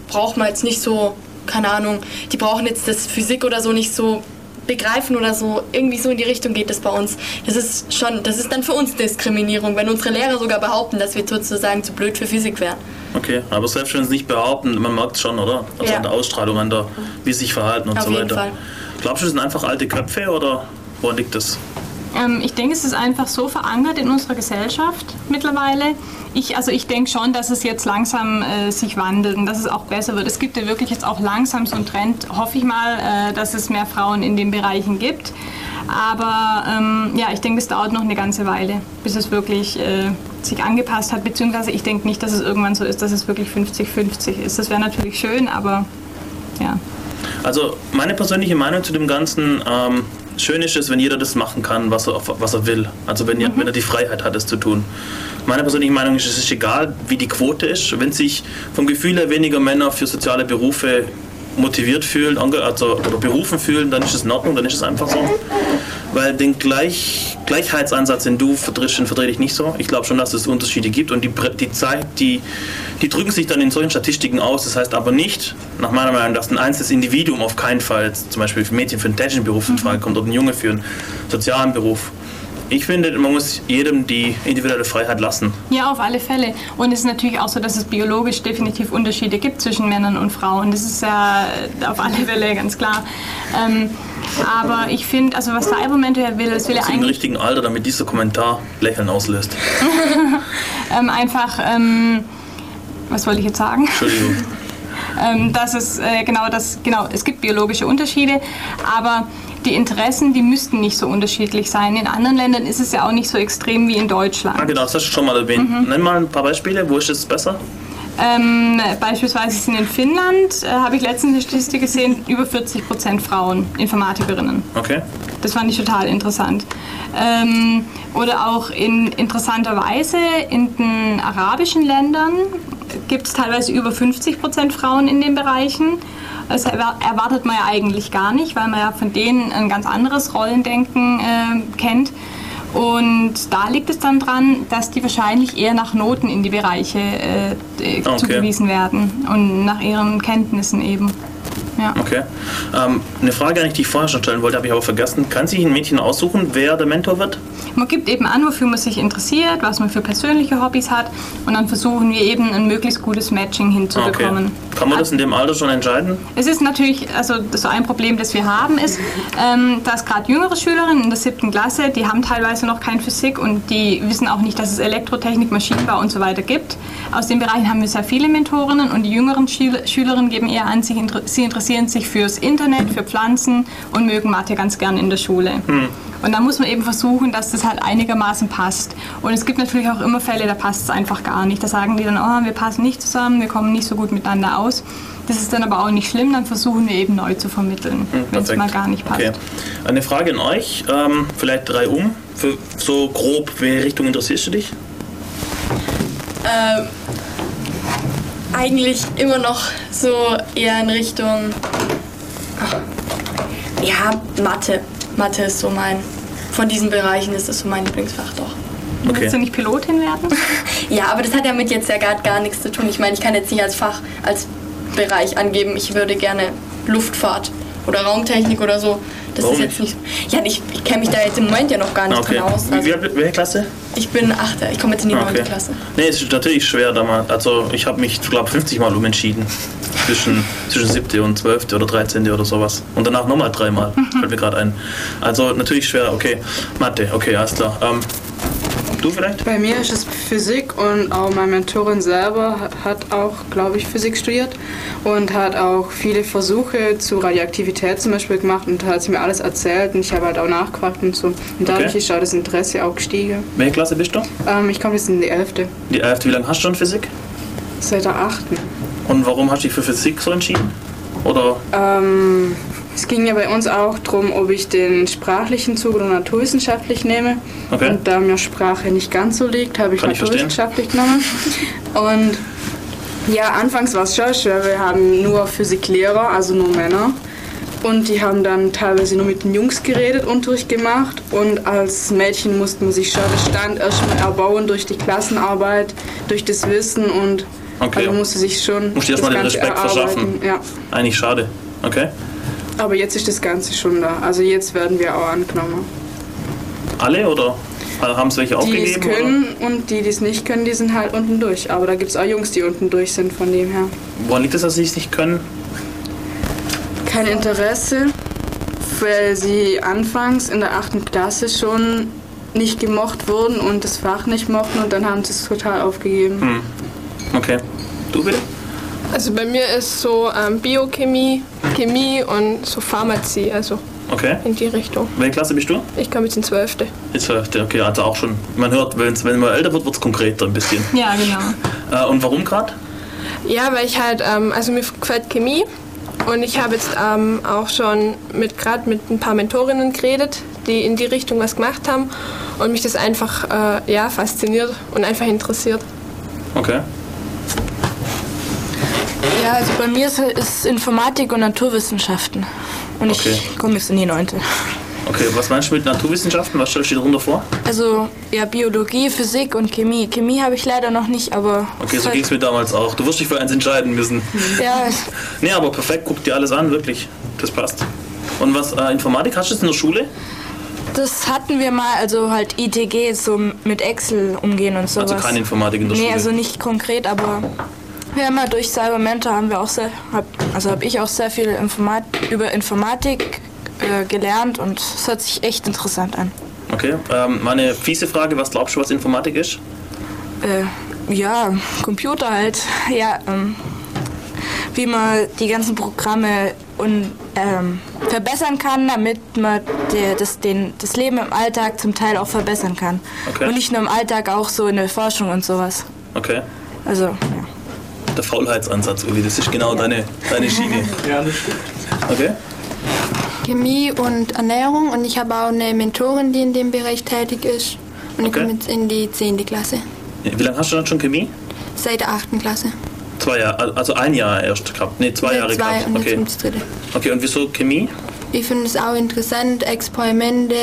braucht man jetzt nicht so, keine Ahnung, die brauchen jetzt das Physik oder so nicht so begreifen oder so. Irgendwie so in die Richtung geht das bei uns. Das ist schon, das ist dann für uns Diskriminierung, wenn unsere Lehrer sogar behaupten, dass wir sozusagen zu blöd für Physik wären. Okay, aber selbst wenn sie es nicht behaupten, man merkt es schon, oder? Also Ja. an der Ausstrahlung, an der, wie sie sich verhalten und Auf so jeden weiter. Fall. Glaubst du, das sind einfach alte Köpfe oder woran liegt das? Ähm, ich denke, es ist einfach so verankert in unserer Gesellschaft mittlerweile. Ich, also ich denke schon, dass es jetzt langsam äh, sich wandelt und dass es auch besser wird. Es gibt ja wirklich jetzt auch langsam so einen Trend, hoffe ich mal, äh, dass es mehr Frauen in den Bereichen gibt. Aber ähm, ja, ich denke, es dauert noch eine ganze Weile, bis es wirklich äh, sich angepasst hat. Beziehungsweise ich denke nicht, dass es irgendwann so ist, dass es wirklich 50-50 ist. Das wäre natürlich schön, aber ja. Also meine persönliche Meinung zu dem Ganzen, ähm, schön ist es, wenn jeder das machen kann, was er, was er will. Also wenn, er- wenn er die Freiheit hat, es zu tun. Meine persönliche Meinung ist, es ist egal, wie die Quote ist. Wenn sich vom Gefühl her weniger Männer für soziale Berufe motiviert fühlen, also, oder berufen fühlen, dann ist es in Ordnung, dann ist es einfach so. Weil den Gleich, Gleichheitsansatz, den du vertrittst, den vertrete ich nicht so. Ich glaube schon, dass es Unterschiede gibt und die, die, Zeit, die, die drücken sich dann in solchen Statistiken aus. Das heißt aber nicht, nach meiner Meinung, dass ein einzelnes Individuum auf keinen Fall, zum Beispiel für Mädchen für einen technischen Beruf in Frage kommt oder ein Junge für einen sozialen Beruf. Ich finde, man muss jedem die individuelle Freiheit lassen. Ja, auf alle Fälle. Und es ist natürlich auch so, dass es biologisch definitiv Unterschiede gibt zwischen Männern und Frauen. Das ist ja auf alle Fälle ganz klar. Ähm, aber ich finde, also was Cybermentor ja will, das will ja eigentlich richtigen Alter, damit dieser Kommentar Lächeln auslöst. ähm, einfach, ähm, was wollte ich jetzt sagen? Entschuldigung. ähm, dass es äh, genau das, genau, es gibt biologische Unterschiede, aber die Interessen, die müssten nicht so unterschiedlich sein. In anderen Ländern ist es ja auch nicht so extrem wie in Deutschland. Ah, genau, das hast du schon mal erwähnt. Mhm. Nenn mal ein paar Beispiele, wo ist es besser? Ähm, beispielsweise sind in Finnland, äh, habe ich letztens eine Statistik gesehen, über 40 Prozent Frauen, Informatikerinnen. Okay. Das fand ich total interessant. Ähm, oder auch in interessanterweise in den arabischen Ländern gibt es teilweise über 50 Prozent Frauen in den Bereichen. Das erwar- erwartet man ja eigentlich gar nicht, weil man ja von denen ein ganz anderes Rollendenken äh, kennt. Und da liegt es dann dran, dass die wahrscheinlich eher nach Noten in die Bereiche äh, äh, Okay. zugewiesen werden und nach ihren Kenntnissen eben. Ja. Okay. Ähm, eine Frage, die ich vorher schon stellen wollte, habe ich aber vergessen. Kann sich ein Mädchen aussuchen, wer der Mentor wird? Man gibt eben an, wofür man sich interessiert, was man für persönliche Hobbys hat und dann versuchen wir eben ein möglichst gutes Matching hinzubekommen. Kann man das in dem Alter schon entscheiden? Es ist natürlich, also so ein Problem, das wir haben, ist, ähm, dass gerade jüngere Schülerinnen in der siebten Klasse, die haben teilweise noch kein Physik und die wissen auch nicht, dass es Elektrotechnik, Maschinenbau und so weiter gibt. Aus den Bereichen haben wir sehr viele Mentorinnen und die jüngeren Schüler, Schülerinnen geben eher an, sich, sie interessieren sich fürs Internet, für Pflanzen und mögen Mathe ganz gern in der Schule. Und da muss man eben versuchen, dass das halt einigermaßen passt. Und es gibt natürlich auch immer Fälle, da passt es einfach gar nicht. Da sagen die dann, oh, wir passen nicht zusammen, wir kommen nicht so gut miteinander aus. Das ist dann aber auch nicht schlimm, dann versuchen wir eben neu zu vermitteln, wenn es mal gar nicht passt. Okay. Eine Frage an euch, ähm, vielleicht drei um. Für so grob, welche Richtung interessierst du dich? Ähm, eigentlich immer noch so eher in Richtung. Ja, Mathe. Mathe ist so mein. Von diesen Bereichen ist das so mein Lieblingsfach doch. Willst du nicht Pilotin werden? Ja, aber das hat ja mit jetzt ja gar, gar nichts zu tun. Ich meine, ich kann jetzt nicht als Fach, als Bereich angeben, ich würde gerne Luftfahrt oder Raumtechnik oder so. Das Warum ist jetzt nicht. Ja, ich, ich kenne mich da jetzt im Moment ja noch gar nicht Okay. drin aus. Also, wie, welche Klasse? ich bin Achter, ich komme jetzt in die okay. Klasse. Nee, es ist natürlich schwer damals. Also ich habe mich, glaube 50 Mal umentschieden. Zwischen, zwischen 7. und 12. oder 13. oder sowas. Und danach nochmal dreimal. Fällt mir gerade ein. Also natürlich schwer, okay. Mathe, okay, alles klar. Ähm, du vielleicht? Bei mir ist es Physik und auch meine Mentorin selber hat- auch, glaube ich, Physik studiert und hat auch viele Versuche zu Radioaktivität zum Beispiel gemacht und hat sie mir alles erzählt und ich habe halt auch nachgefragt und so. Und dadurch Okay. ist auch das Interesse auch gestiegen. Welche Klasse bist du? Ähm, ich komme jetzt in die 11. Die 11. Wie lange hast du schon Physik? seit der 8. Und warum hast du dich für Physik so entschieden? Oder? Ähm, es ging ja bei uns auch darum, ob ich den sprachlichen Zug oder naturwissenschaftlich nehme. Okay. Und da mir Sprache nicht ganz so liegt, habe ich Kann ich naturwissenschaftlich genommen. Und ja, anfangs war es schon schwer. Wir haben nur Physiklehrer, also nur Männer. Und die haben dann teilweise nur mit den Jungs geredet, Unterricht gemacht. Und als Mädchen musste man sich schon den Stand erstmal erbauen durch die Klassenarbeit, durch das Wissen und Okay. also musste sich schon Musst du das erstmal den Respekt verschaffen. Ja. Eigentlich schade. Okay. Aber jetzt ist das Ganze schon da. Also jetzt werden wir auch angenommen. Alle oder haben es welche Die die es aufgegeben? können und die, die es nicht können, die sind halt unten durch. Aber da gibt es auch Jungs, die unten durch sind, von dem her. Oder? Woran liegt es, dass sie es nicht können? Kein Interesse, weil sie anfangs in der achten Klasse schon nicht gemocht wurden und das Fach nicht mochten und dann haben sie es total aufgegeben. Hm. Okay. Du bitte? Also bei mir ist so ähm, Biochemie, Chemie und so Pharmazie, also Okay. in die Richtung. Welche Klasse bist du? Ich komme jetzt in Zwölfte. Die 12. Okay, also auch schon. Man hört, wenn's, wenn man älter wird, wird es konkreter ein bisschen. Ja, genau. Äh, und warum gerade? Ja, weil ich halt, ähm, also mir gefällt Chemie und ich habe jetzt ähm, auch schon mit gerade mit ein paar Mentorinnen geredet, die in die Richtung was gemacht haben und mich das einfach äh, ja, fasziniert und einfach interessiert. Okay. Ja, also bei mir ist, ist Informatik und Naturwissenschaften. Und Okay. ich komme jetzt in die neunte. Okay, was meinst du mit Naturwissenschaften? Was stellst du dir darunter vor? Also ja, Biologie, Physik und Chemie. Chemie habe ich leider noch nicht, aber. Okay, so ging es mir damals auch. Du wirst dich für eins entscheiden müssen. Ja, Nee, aber perfekt, guck dir alles an, wirklich. Das passt. Und was, äh, Informatik, hast du das in der Schule? das hatten wir mal, also halt ITG, so mit Excel umgehen und sowas. Also keine Informatik in der Nee, Schule. also nicht konkret, aber ja durch Cybermentor haben wir auch sehr, hab, also habe ich auch sehr viel Informat über Informatik äh, gelernt und es hört sich echt interessant an. Okay, ähm, meine fiese Frage, was glaubst du, was Informatik ist? Äh, ja, Computer halt, ja, ähm, wie man die ganzen Programme und, ähm, verbessern kann, damit man der, das, den, das Leben im Alltag zum Teil auch verbessern kann. Okay. Und nicht nur im Alltag, auch so in der Forschung und sowas. Okay. Also, ja. Der Faulheitsansatz, Uli, das ist genau deine, deine Schiene. Ja, das stimmt. Okay? Chemie und Ernährung und ich habe auch eine Mentorin, die in dem Bereich tätig ist. Und ich Okay. komme jetzt in die 10. Klasse, Wie lange hast du dann schon Chemie? seit der 8. Klasse. Zwei Jahre, also ein Jahr erst gehabt. Nee, zwei Seit Jahre zwei gehabt. und jetzt Okay. das dritte. okay, und wieso Chemie? Ich finde es auch interessant, Experimente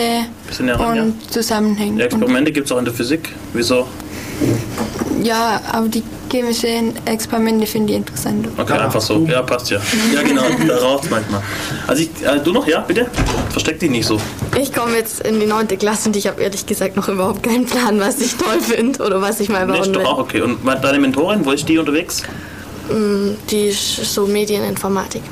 Bisschen näher ran, und Zusammenhänge. Ja, Experimente gibt es auch in der Physik. Wieso? Ja, aber die chemischen Experimente finde ich interessant. Okay, einfach so. Ja, passt ja. Ja, genau, da raucht manchmal. Also ich, äh, du noch, ja, bitte? Versteck dich nicht so. Ich komme jetzt in die neunte Klasse und ich habe ehrlich gesagt noch überhaupt keinen Plan, was ich toll finde oder was ich mal Nee, ist bauen doch will. auch okay. Und deine Mentorin, wo ist die unterwegs? Mm, Die ist so Medieninformatik.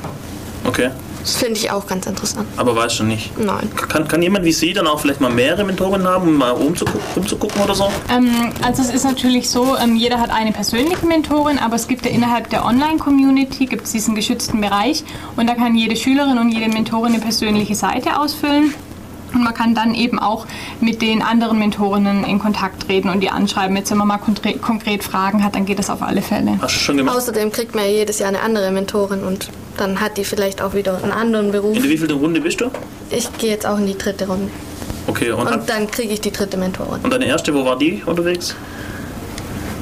Okay, Das finde ich auch ganz interessant. aber weißt du nicht. Nein. Kann, kann jemand wie Sie dann auch vielleicht mal mehrere Mentoren haben, um mal rumzugucken, rumzugucken oder so? Ähm, also es ist natürlich so, ähm, jeder hat eine persönliche Mentorin, aber es gibt ja innerhalb der Online-Community gibt es diesen geschützten Bereich und da kann jede Schülerin und jede Mentorin eine persönliche Seite ausfüllen. Und man kann dann eben auch mit den anderen Mentorinnen in Kontakt treten und die anschreiben. Jetzt, wenn man mal konkret, konkret Fragen hat, dann geht das auf alle Fälle. Hast du schon gemacht? Außerdem kriegt man ja jedes Jahr eine andere Mentorin und dann hat die vielleicht auch wieder einen anderen Beruf. In der wievielten Runde bist du? Ich gehe jetzt auch in die dritte Runde. Okay, und, Und dann kriege ich die dritte Mentorin. und deine erste, wo war die unterwegs?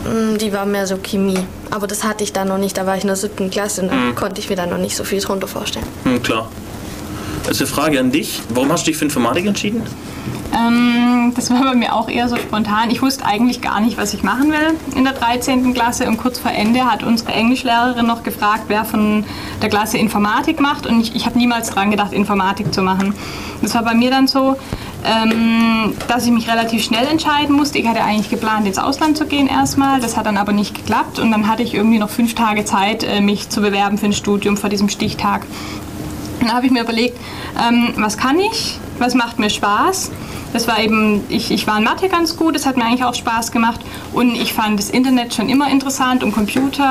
Mm, Die war mehr so Chemie. Aber das hatte ich da noch nicht. Da war ich in der siebten Klasse und da Mhm. konnte ich mir da noch nicht so viel drunter vorstellen. Hm, klar. Also eine Frage an dich. Warum hast du dich für Informatik entschieden? Ähm, das war bei mir auch eher so spontan. Ich wusste eigentlich gar nicht, was ich machen will in der 13. Klasse und kurz vor Ende hat unsere Englischlehrerin noch gefragt, wer von der Klasse Informatik macht und ich, ich habe niemals dran gedacht, Informatik zu machen. Das war bei mir dann so, ähm, dass ich mich relativ schnell entscheiden musste. Ich hatte eigentlich geplant, ins Ausland zu gehen erstmal, das hat dann aber nicht geklappt und dann hatte ich irgendwie noch fünf Tage Zeit, äh, mich zu bewerben für ein Studium vor diesem Stichtag. Dann habe ich mir überlegt, ähm, was kann ich, was macht mir Spaß. Das war eben, ich, ich war in Mathe ganz gut, das hat mir eigentlich auch Spaß gemacht und ich fand das Internet schon immer interessant und Computer,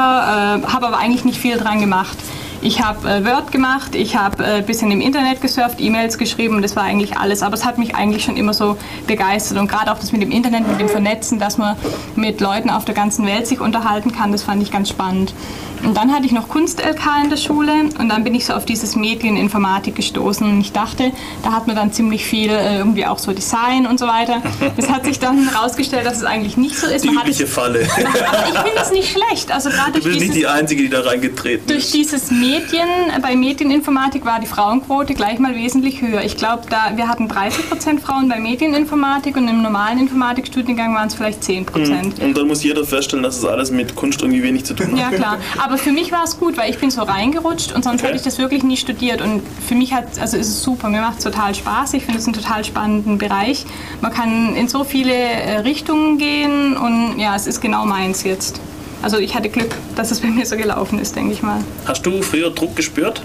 äh, habe aber eigentlich nicht viel dran gemacht. Ich habe äh, Word gemacht, ich habe ein äh, bisschen im Internet gesurft, E-Mails geschrieben und das war eigentlich alles. Aber es hat mich eigentlich schon immer so begeistert und gerade auch das mit dem Internet, mit dem Vernetzen, dass man mit Leuten auf der ganzen Welt sich unterhalten kann, das fand ich ganz spannend. Und dann hatte ich noch Kunst-LK in der Schule und dann bin ich so auf dieses Medieninformatik gestoßen und ich dachte, da hat man dann ziemlich viel äh, irgendwie auch so Design und so weiter. Das hat sich dann herausgestellt, dass es eigentlich nicht so ist. Die Man hat übliche es, Falle. aber ich finde es nicht schlecht. Also gerade Du durch bist nicht dieses die Einzige, die da reingetreten durch ist. dieses Medien, bei Medieninformatik war die Frauenquote gleich mal wesentlich höher. Ich glaube, da wir hatten 30 Prozent Frauen bei Medieninformatik und im normalen Informatikstudiengang waren es vielleicht 10 Prozent. Und dann muss jeder feststellen, dass es alles mit Kunst irgendwie wenig zu tun hat. Ja klar, aber für mich war es gut, weil ich bin so reingerutscht und sonst Okay. hätte ich das wirklich nie studiert und für mich hat, also ist es super, mir macht es total Spaß, ich finde es einen total spannenden Bereich. Man kann in so viele äh, Richtungen gehen und ja, es ist genau meins jetzt. Also ich hatte Glück, dass es bei mir so gelaufen ist, denke ich mal. Hast du früher Druck gespürt?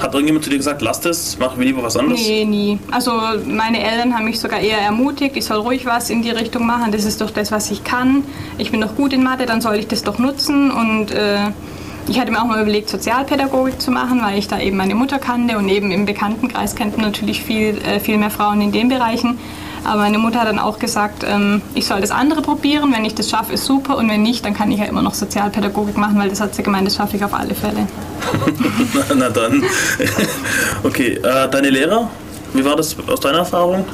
Hat irgendjemand zu dir gesagt, lass das, mach lieber was anderes? Nee, nie. Also meine Eltern haben mich sogar eher ermutigt, ich soll ruhig was in die Richtung machen. Das ist doch das, was ich kann. Ich bin doch gut in Mathe, dann soll ich das doch nutzen. Und äh, ich hatte mir auch mal überlegt, Sozialpädagogik zu machen, weil ich da eben meine Mutter kannte und eben im Bekanntenkreis kannten natürlich viel, äh, viel mehr Frauen in den Bereichen. Aber meine Mutter hat dann auch gesagt, ähm, ich soll das andere probieren. Wenn ich das schaffe, ist super. Und wenn nicht, dann kann ich ja immer noch Sozialpädagogik machen, weil das hat sie gemeint, das schaffe ich auf alle Fälle. Na, dann. okay, äh, deine Lehrer, wie war das aus deiner Erfahrung?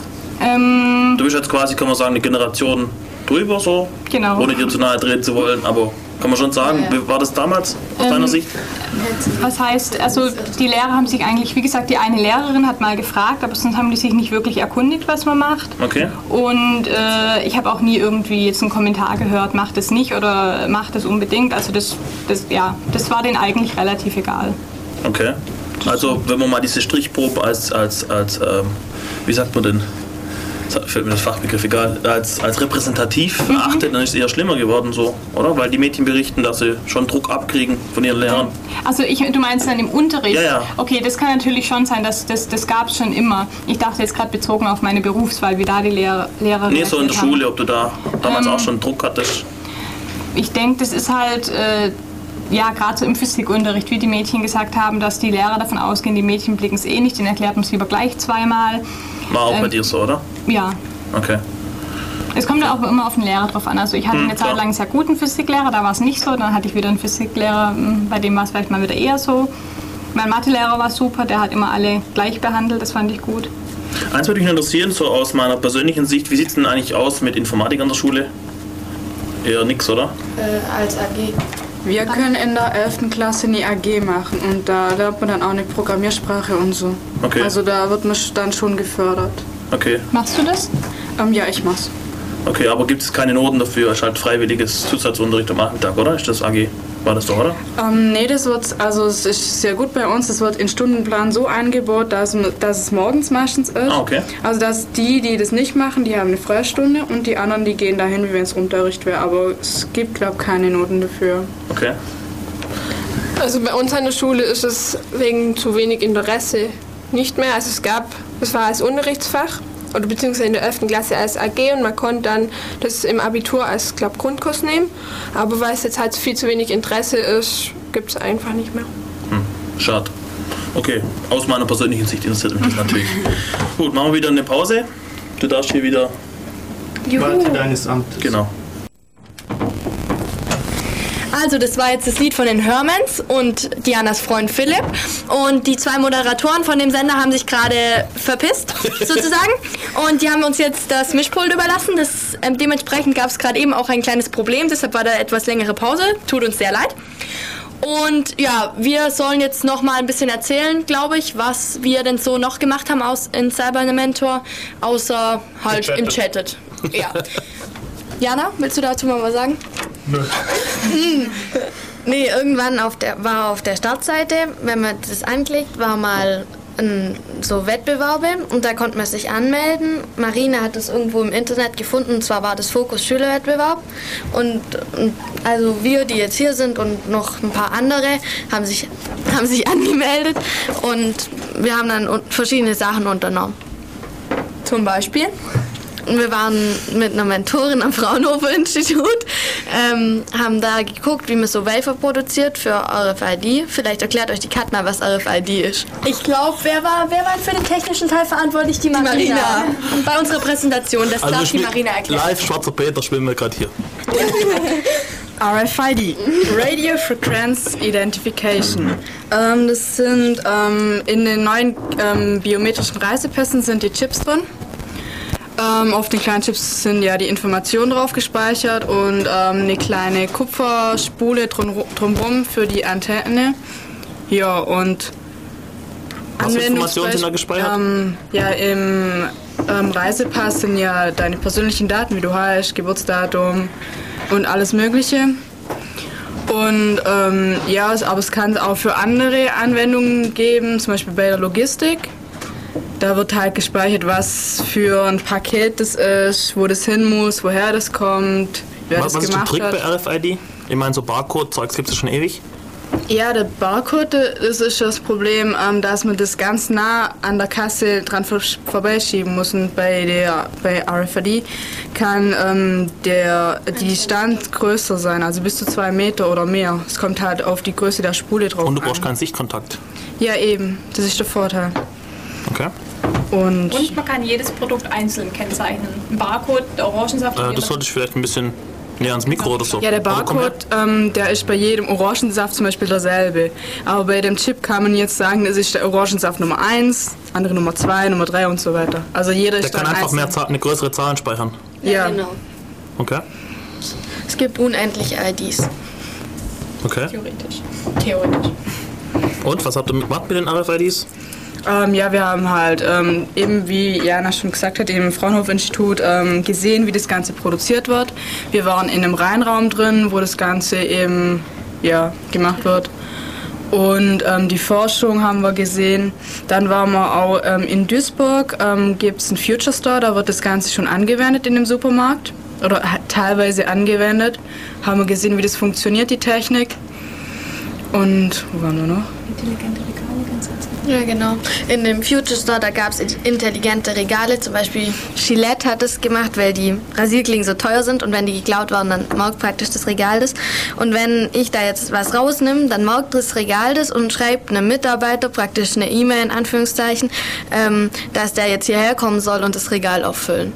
Ähm, Du bist jetzt quasi, kann man sagen, eine Generation drüber, so, Genau. ohne dir zu nahe treten zu wollen, aber Kann man schon sagen. Wie war das damals aus deiner Sicht? Was heißt, also die Lehrer haben sich eigentlich, wie gesagt, die eine Lehrerin hat mal gefragt, aber sonst haben die sich nicht wirklich erkundigt, was man macht. Okay. Und äh, ich habe auch nie irgendwie jetzt einen Kommentar gehört, macht es nicht oder macht es unbedingt. Also das, das, ja, das war denen eigentlich relativ egal. Okay. Also wenn man mal diese Strichprobe als, als, als ähm, wie sagt man denn? Fällt mir das Fachbegriff egal, als, als repräsentativ Mhm. achtet, dann ist es eher schlimmer geworden so, oder? Weil die Mädchen berichten, dass sie schon Druck abkriegen von ihren Lehrern. Also ich, du meinst dann im Unterricht? Ja, ja. Okay, das kann natürlich schon sein, dass das, das gab es schon immer. Ich dachte jetzt gerade bezogen auf meine Berufswahl, wie da die Lehrer, Lehrer Nee, so in der haben. Schule, ob du da damals Ähm, auch schon Druck hattest. Ich denke, das ist halt, äh, ja, gerade so im Physikunterricht, wie die Mädchen gesagt haben, dass die Lehrer davon ausgehen, die Mädchen blicken es eh nicht, den erklärt man es lieber gleich zweimal. War auch bei ähm, dir so, oder? Ja. Okay. Es kommt auch immer auf den Lehrer drauf an. Also ich hatte Hm, eine Zeit lang einen sehr guten Physiklehrer, da war es nicht so. Dann hatte ich wieder einen Physiklehrer, mh, bei dem war es vielleicht mal wieder eher so. Mein Mathelehrer war super, der hat immer alle gleich behandelt, das fand ich gut. Eins würde mich interessieren, so aus meiner persönlichen Sicht, wie sieht es denn eigentlich aus mit Informatik an der Schule? Eher nix, oder? Äh, als AG. Wir können in der 11. Klasse eine AG machen und da lernt man dann auch eine Programmiersprache und so. Okay. Also da wird man dann schon gefördert. Okay. Machst du das? Ähm, ja, ich mach's. Okay, aber gibt es keine Noten dafür? Es ist halt freiwilliges Zusatzunterricht am Nachmittag, oder? Ist das AG? War das doch, oder? Ähm, nee, das wird, also es ist sehr gut bei uns. Es wird in Stundenplan so eingebaut, dass, dass es morgens meistens ist. Ah, okay. Also dass die, die das nicht machen, die haben eine Freistunde und die anderen, die gehen dahin, wie wenn es Unterricht wäre. Aber es gibt, glaube ich, keine Noten dafür. Okay. Also bei uns an der Schule ist es wegen zu wenig Interesse nicht mehr. Also es gab, es war als Unterrichtsfach oder beziehungsweise in der 11. Klasse als AG und man konnte dann das im Abitur als glaub, Grundkurs nehmen. Aber weil es jetzt halt viel zu wenig Interesse ist, gibt es einfach nicht mehr. Hm, schade. Okay, aus meiner persönlichen Sicht interessiert mich das natürlich. Gut, machen wir wieder eine Pause. Du darfst hier wieder. Walte deines Amtes. Genau. Also, das war jetzt das Lied von den Hermans und Dianas Freund Philipp. Und die zwei Moderatoren von dem Sender haben sich gerade verpisst, sozusagen. Und die haben uns jetzt das Mischpult überlassen. Das, ähm, dementsprechend gab es gerade eben auch ein kleines Problem. Deshalb war da etwas längere Pause. Tut uns sehr leid. Und ja, wir sollen jetzt noch mal ein bisschen erzählen, glaube ich, was wir denn so noch gemacht haben aus, in Cyber Mentor, außer halt im Chatted. Ja. Jana, willst du dazu mal was sagen? Hm. Nee, irgendwann auf der, war auf der Startseite, wenn man das anklickt, war mal ein, so Wettbewerbe und da konnte man sich anmelden. Marina hat das irgendwo im Internet gefunden, und zwar war das Fokus Schülerwettbewerb. Und, und also wir, die jetzt hier sind und noch ein paar andere, haben sich, haben sich angemeldet und wir haben dann verschiedene Sachen unternommen. Zum Beispiel? Und wir waren mit einer Mentorin am Fraunhofer Institut, ähm, haben da geguckt, wie man so Wafer produziert für RFID. Vielleicht erklärt euch die Kat mal, was RFID ist. Ich glaube, wer war, wer war für den technischen Teil verantwortlich? Die Marina. Marina. Und bei unserer Präsentation, das Also darf die Marina erklären. live schwarzer Peter spielen wir gerade hier. RFID, Radio Frequency Identification. Ähm, das sind ähm, in den neuen ähm, biometrischen Reisepässen sind die Chips drin. Ähm, auf den kleinen Chips sind ja die Informationen drauf gespeichert und ähm, eine kleine Kupferspule drum, drumherum für die Antenne. Ja, und Was für Informationen sind da gespeichert? Ähm, ja, im ähm, Reisepass sind ja deine persönlichen Daten, wie du heißt, Geburtsdatum und alles Mögliche. Und ähm, ja, es- aber es kann auch für andere Anwendungen geben, zum Beispiel bei der Logistik. Da wird halt gespeichert, was für ein Paket das ist, wo das hin muss, woher das kommt, wer Was, das was ist der gemacht Trick hat. bei RFID? Ich meine, so Barcode-Zeugs gibt es schon ewig. Ja, der Barcode, das ist das Problem, ähm, dass man das ganz nah an der Kasse dran vor- vorbeischieben muss. Und bei, der, bei RFID kann ähm, der, die Stand größer sein, also bis zu zwei Meter oder mehr. Es kommt halt auf die Größe der Spule drauf Und du brauchst an. keinen Sichtkontakt. Ja, eben. Das ist der Vorteil. Okay. Und, Und man kann jedes Produkt einzeln kennzeichnen. Ein Barcode, der Orangensaft. Äh, das sollte ich vielleicht ein bisschen näher ans Mikro oder so. ja, der. Barcode, ähm, der ist bei jedem Orangensaft zum Beispiel derselbe. Aber bei dem Chip kann man jetzt sagen, das ist der Orangensaft Nummer 1, andere Nummer 2, Nummer 3 und so weiter. Also jeder Der ist kann einfach mehr Zahl, eine größere Zahlen speichern. Ja. Genau. Okay. Es gibt unendliche IDs. Okay. Theoretisch. Theoretisch. Und was habt ihr gemacht mit den RFIDs? Ähm, ja, wir haben halt ähm, eben, wie Jana schon gesagt hat, im Fraunhofer-Institut ähm, gesehen, wie das Ganze produziert wird. Wir waren in einem Reinraum drin, wo das Ganze eben ja, gemacht wird. Und ähm, die Forschung haben wir gesehen. Dann waren wir auch ähm, in Duisburg, ähm, gibt es einen Future Store, da wird das Ganze schon angewendet in dem Supermarkt oder teilweise angewendet. Haben wir gesehen, wie das funktioniert, die Technik. Und wo waren wir noch? Intelligente ganz Ja, genau. In dem Future Store, da gab es intelligente Regale. Zum Beispiel Gillette hat es gemacht, weil die Rasierklingen so teuer sind und wenn die geklaut waren, dann markt praktisch das Regal das. Und wenn ich da jetzt was rausnehme, dann markt das Regal das und schreibt einem Mitarbeiter praktisch eine E-Mail in Anführungszeichen, ähm, dass der jetzt hierher kommen soll und das Regal auffüllen.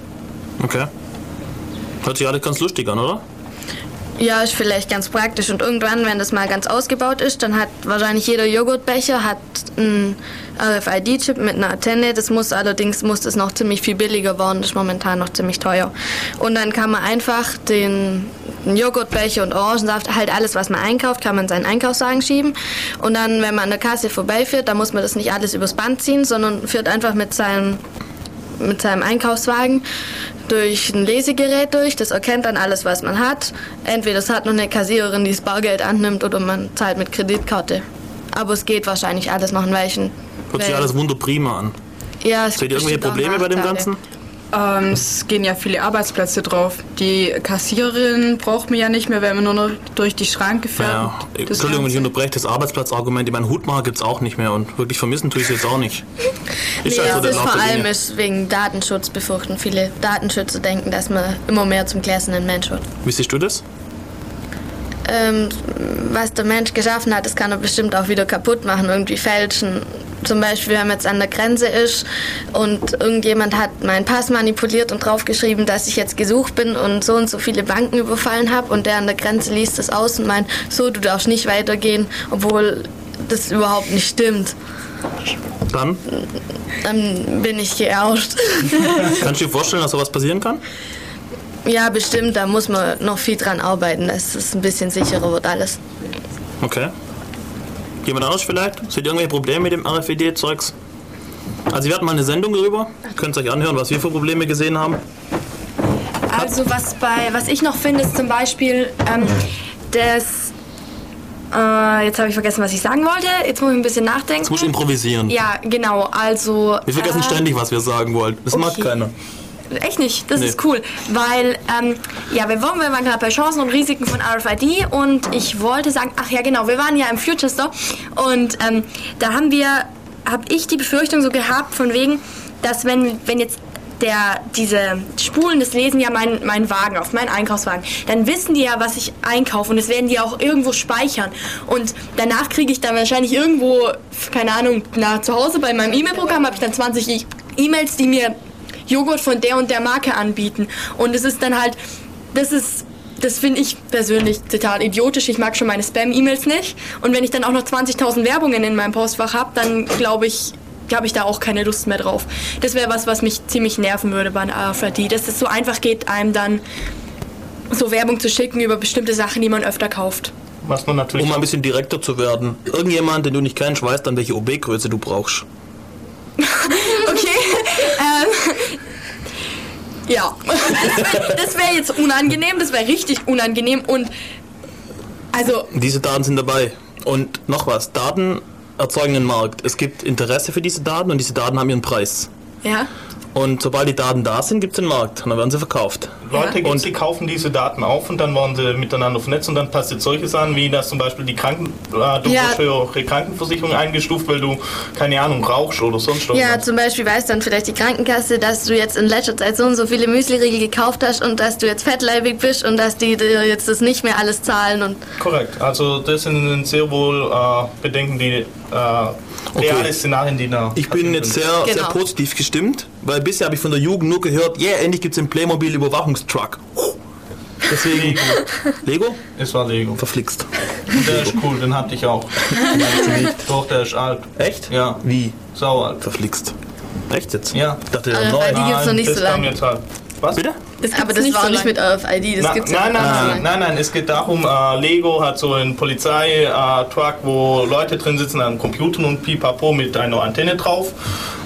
Okay. Hört sich alles ganz lustig an, oder? Ja, ist vielleicht ganz praktisch. Und irgendwann, wenn das mal ganz ausgebaut ist, dann hat wahrscheinlich jeder Joghurtbecher hat einen RFID-Chip mit einer Antenne. Das muss allerdings muss das noch ziemlich viel billiger werden. Das ist momentan noch ziemlich teuer. Und dann kann man einfach den, den Joghurtbecher und Orangensaft, halt alles, was man einkauft, kann man in seinen Einkaufswagen schieben. Und dann, wenn man an der Kasse vorbeifährt, dann muss man das nicht alles übers Band ziehen, sondern führt einfach mit seinem mit seinem Einkaufswagen durch ein Lesegerät durch. Das erkennt dann alles, was man hat. Entweder es hat noch eine Kassiererin, die das Bargeld annimmt, oder man zahlt mit Kreditkarte. Aber es geht wahrscheinlich alles noch in welchen. Hört sich alles wunderprima an. Ja, es Seht ihr irgendwelche Probleme bei dem. Ganzen? Ähm, es gehen ja viele Arbeitsplätze drauf. Die Kassiererin braucht man ja nicht mehr, wenn man nur noch durch die Schranke fährt. Das Entschuldigung, wenn ich unterbreche, das Arbeitsplatzargument, ich meine, Hutmacher gibt es auch nicht mehr und wirklich vermissen tue ich es jetzt auch nicht. Nee, Ist halt so es der ist vor allem Dinge. ist wegen Datenschutz befürchten. Viele Datenschützer denken, dass man immer mehr zum gläsernen Mensch wird. Wie siehst du das? ähm, was der Mensch geschaffen hat, das kann er bestimmt auch wieder kaputt machen, irgendwie fälschen. Zum Beispiel, wenn man jetzt an der Grenze ist und irgendjemand hat meinen Pass manipuliert und draufgeschrieben, dass ich jetzt gesucht bin und so und so viele Banken überfallen habe und der an der Grenze liest das aus und meint, so, du darfst nicht weitergehen, obwohl das überhaupt nicht stimmt. Dann Dann bin ich geauscht. kannst du dir vorstellen, dass sowas passieren kann? ja, bestimmt, da muss man noch viel dran arbeiten, dass es ein bisschen sicherer wird alles. Okay. Jemand anderes vielleicht? Seht ihr irgendwelche Probleme mit dem RFID-Zeugs? Also wir hatten mal eine Sendung darüber. Könnt ihr euch anhören, was wir für Probleme gesehen haben. Also was bei was ich noch finde, ist zum Beispiel ähm, das. Äh, jetzt habe ich vergessen, was ich sagen wollte. Jetzt muss ich ein bisschen nachdenken. Jetzt musst du improvisieren. Ja, genau. Also. Wir vergessen äh, ständig, was wir sagen wollen. Das mag okay. keiner. Echt nicht, das Nee. ist cool. Weil, ähm, ja, wir waren, wir waren gerade bei Chancen und Risiken von RFID und ich wollte sagen, ach ja, genau, wir waren ja im Future Store und ähm, da haben wir, habe ich die Befürchtung so gehabt, von wegen, dass wenn, wenn jetzt der, diese Spulen, das lesen ja mein, mein Wagen auf, meinen Einkaufswagen, dann wissen die ja, was ich einkaufe und das werden die auch irgendwo speichern. Und danach kriege ich dann wahrscheinlich irgendwo, keine Ahnung, nach zu Hause bei meinem E-Mail-Programm habe ich dann 20 E- E-Mails, die mir Joghurt von der und der Marke anbieten. Und es ist dann halt, das ist, das finde ich persönlich total idiotisch. Ich mag schon meine Spam-E-Mails nicht. Und wenn ich dann auch noch 20.000 Werbungen in meinem Postfach habe, dann glaube ich, habe ich da auch keine Lust mehr drauf. Das wäre was, was mich ziemlich nerven würde bei einer RFID, dass es so einfach geht, einem dann so Werbung zu schicken über bestimmte Sachen, die man öfter kauft. Was man natürlich Um mal ein bisschen direkter zu werden. Irgendjemand, den du nicht kennst, weiß dann, welche OB-Größe du brauchst. Okay. ähm, ja. Das wäre jetzt unangenehm, das wäre richtig unangenehm und also Diese Daten sind dabei. Und noch was, Daten erzeugen einen Markt. Es gibt Interesse für diese Daten und diese Daten haben ihren Preis. ja. Und sobald die Daten da sind, gibt es den Markt und dann werden sie verkauft. Leute gibt, Und- die kaufen diese Daten auf und dann waren sie miteinander vernetzt und dann passiert solche Sachen, wie dass zum Beispiel die Kranken, äh, du Ja. eure Krankenversicherung eingestuft, weil du, keine Ahnung, rauchst oder sonst Ja, irgendwas. zum Beispiel weiß dann vielleicht die Krankenkasse, dass du jetzt in letzter Zeit so und so viele Müsliriegel gekauft hast und dass du jetzt fettleibig bist und dass die dir jetzt das nicht mehr alles zahlen und Korrekt, also das sind sehr wohl äh, Bedenken, die äh, reale Szenarien, die da Ich bin jetzt sehr, sehr Genau. positiv gestimmt, weil bisher habe ich von der Jugend nur gehört, yeah, endlich gibt es den Playmobil Überwachungstruck. Deswegen, Lego? Es war Lego. Verflixt. Und der ist cool, den hatte ich auch. Doch, der ist alt. Echt? Ja, Wie? sau alt. Verflixt. Echt jetzt? Ja. Ich dachte, der Also, neu. weil die gibt's noch nicht so lange. Was? Bitte? Das Aber das nicht war so nicht mit RFID, das Na, gibt's nein, ja nein, nicht. nein, nein, nein, es geht darum, äh, Lego hat so einen Polizei-Truck, wo Leute drin sitzen an Computern und pipapo mit einer Antenne drauf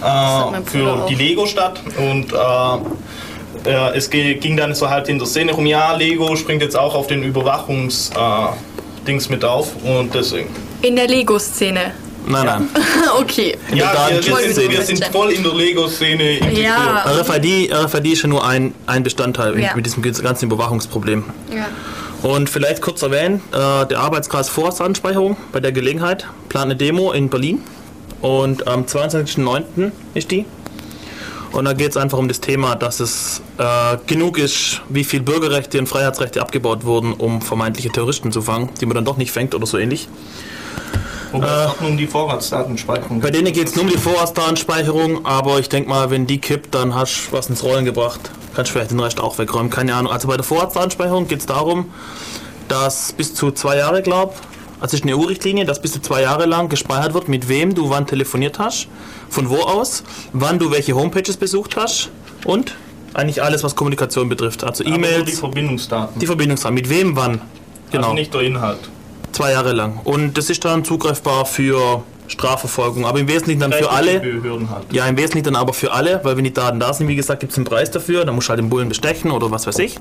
äh, für auch. die Lego-Stadt und äh, äh, es ge- ging dann so halt in der Szene rum, ja, Lego springt jetzt auch auf den Überwachungs-Dings mit auf und deswegen. In der Lego-Szene. Nein, nein. okay. Ja, wir, wir, sind, wir sind voll in der Lego-Szene integriert. Ja. RFID, RFID ist ja nur ein, ein Bestandteil Ja. mit diesem ganzen Überwachungsproblem. Ja. Und vielleicht kurz erwähnen, äh, der Arbeitskreis Vorratsanspeicherung bei der Gelegenheit plant eine Demo in Berlin und am 22.09. ist die. Und da geht es einfach um das Thema, dass es äh, genug ist, wie viel Bürgerrechte und Freiheitsrechte abgebaut wurden, um vermeintliche Terroristen zu fangen, die man dann doch nicht fängt oder so ähnlich. Wobei es auch nur um die Vorratsdatenspeicherung Bei denen geht es nur um die Vorratsdatenspeicherung, aber ich denke mal, wenn die kippt, dann hast du was ins Rollen gebracht. Kannst du vielleicht den Rest auch wegräumen, keine Ahnung. Also bei der Vorratsdatenspeicherung geht es darum, dass bis zu zwei Jahre, glaube also es ist eine EU-Richtlinie, dass bis zu zwei Jahre lang gespeichert wird, mit wem du wann telefoniert hast, von wo aus, wann du welche Homepages besucht hast und eigentlich alles, was Kommunikation betrifft. Also nur die E-Mails, Verbindungsdaten. die Verbindungsdaten, mit wem wann. Genau. Also nicht der Inhalt. Zwei Jahre lang. Und das ist dann zugreifbar für Strafverfolgung, aber im Wesentlichen dann für alle. Halt. Ja, im Wesentlichen dann aber für alle, weil wenn die Daten da sind, wie gesagt, gibt es einen Preis dafür, dann musst du halt den Bullen bestechen oder was weiß ich.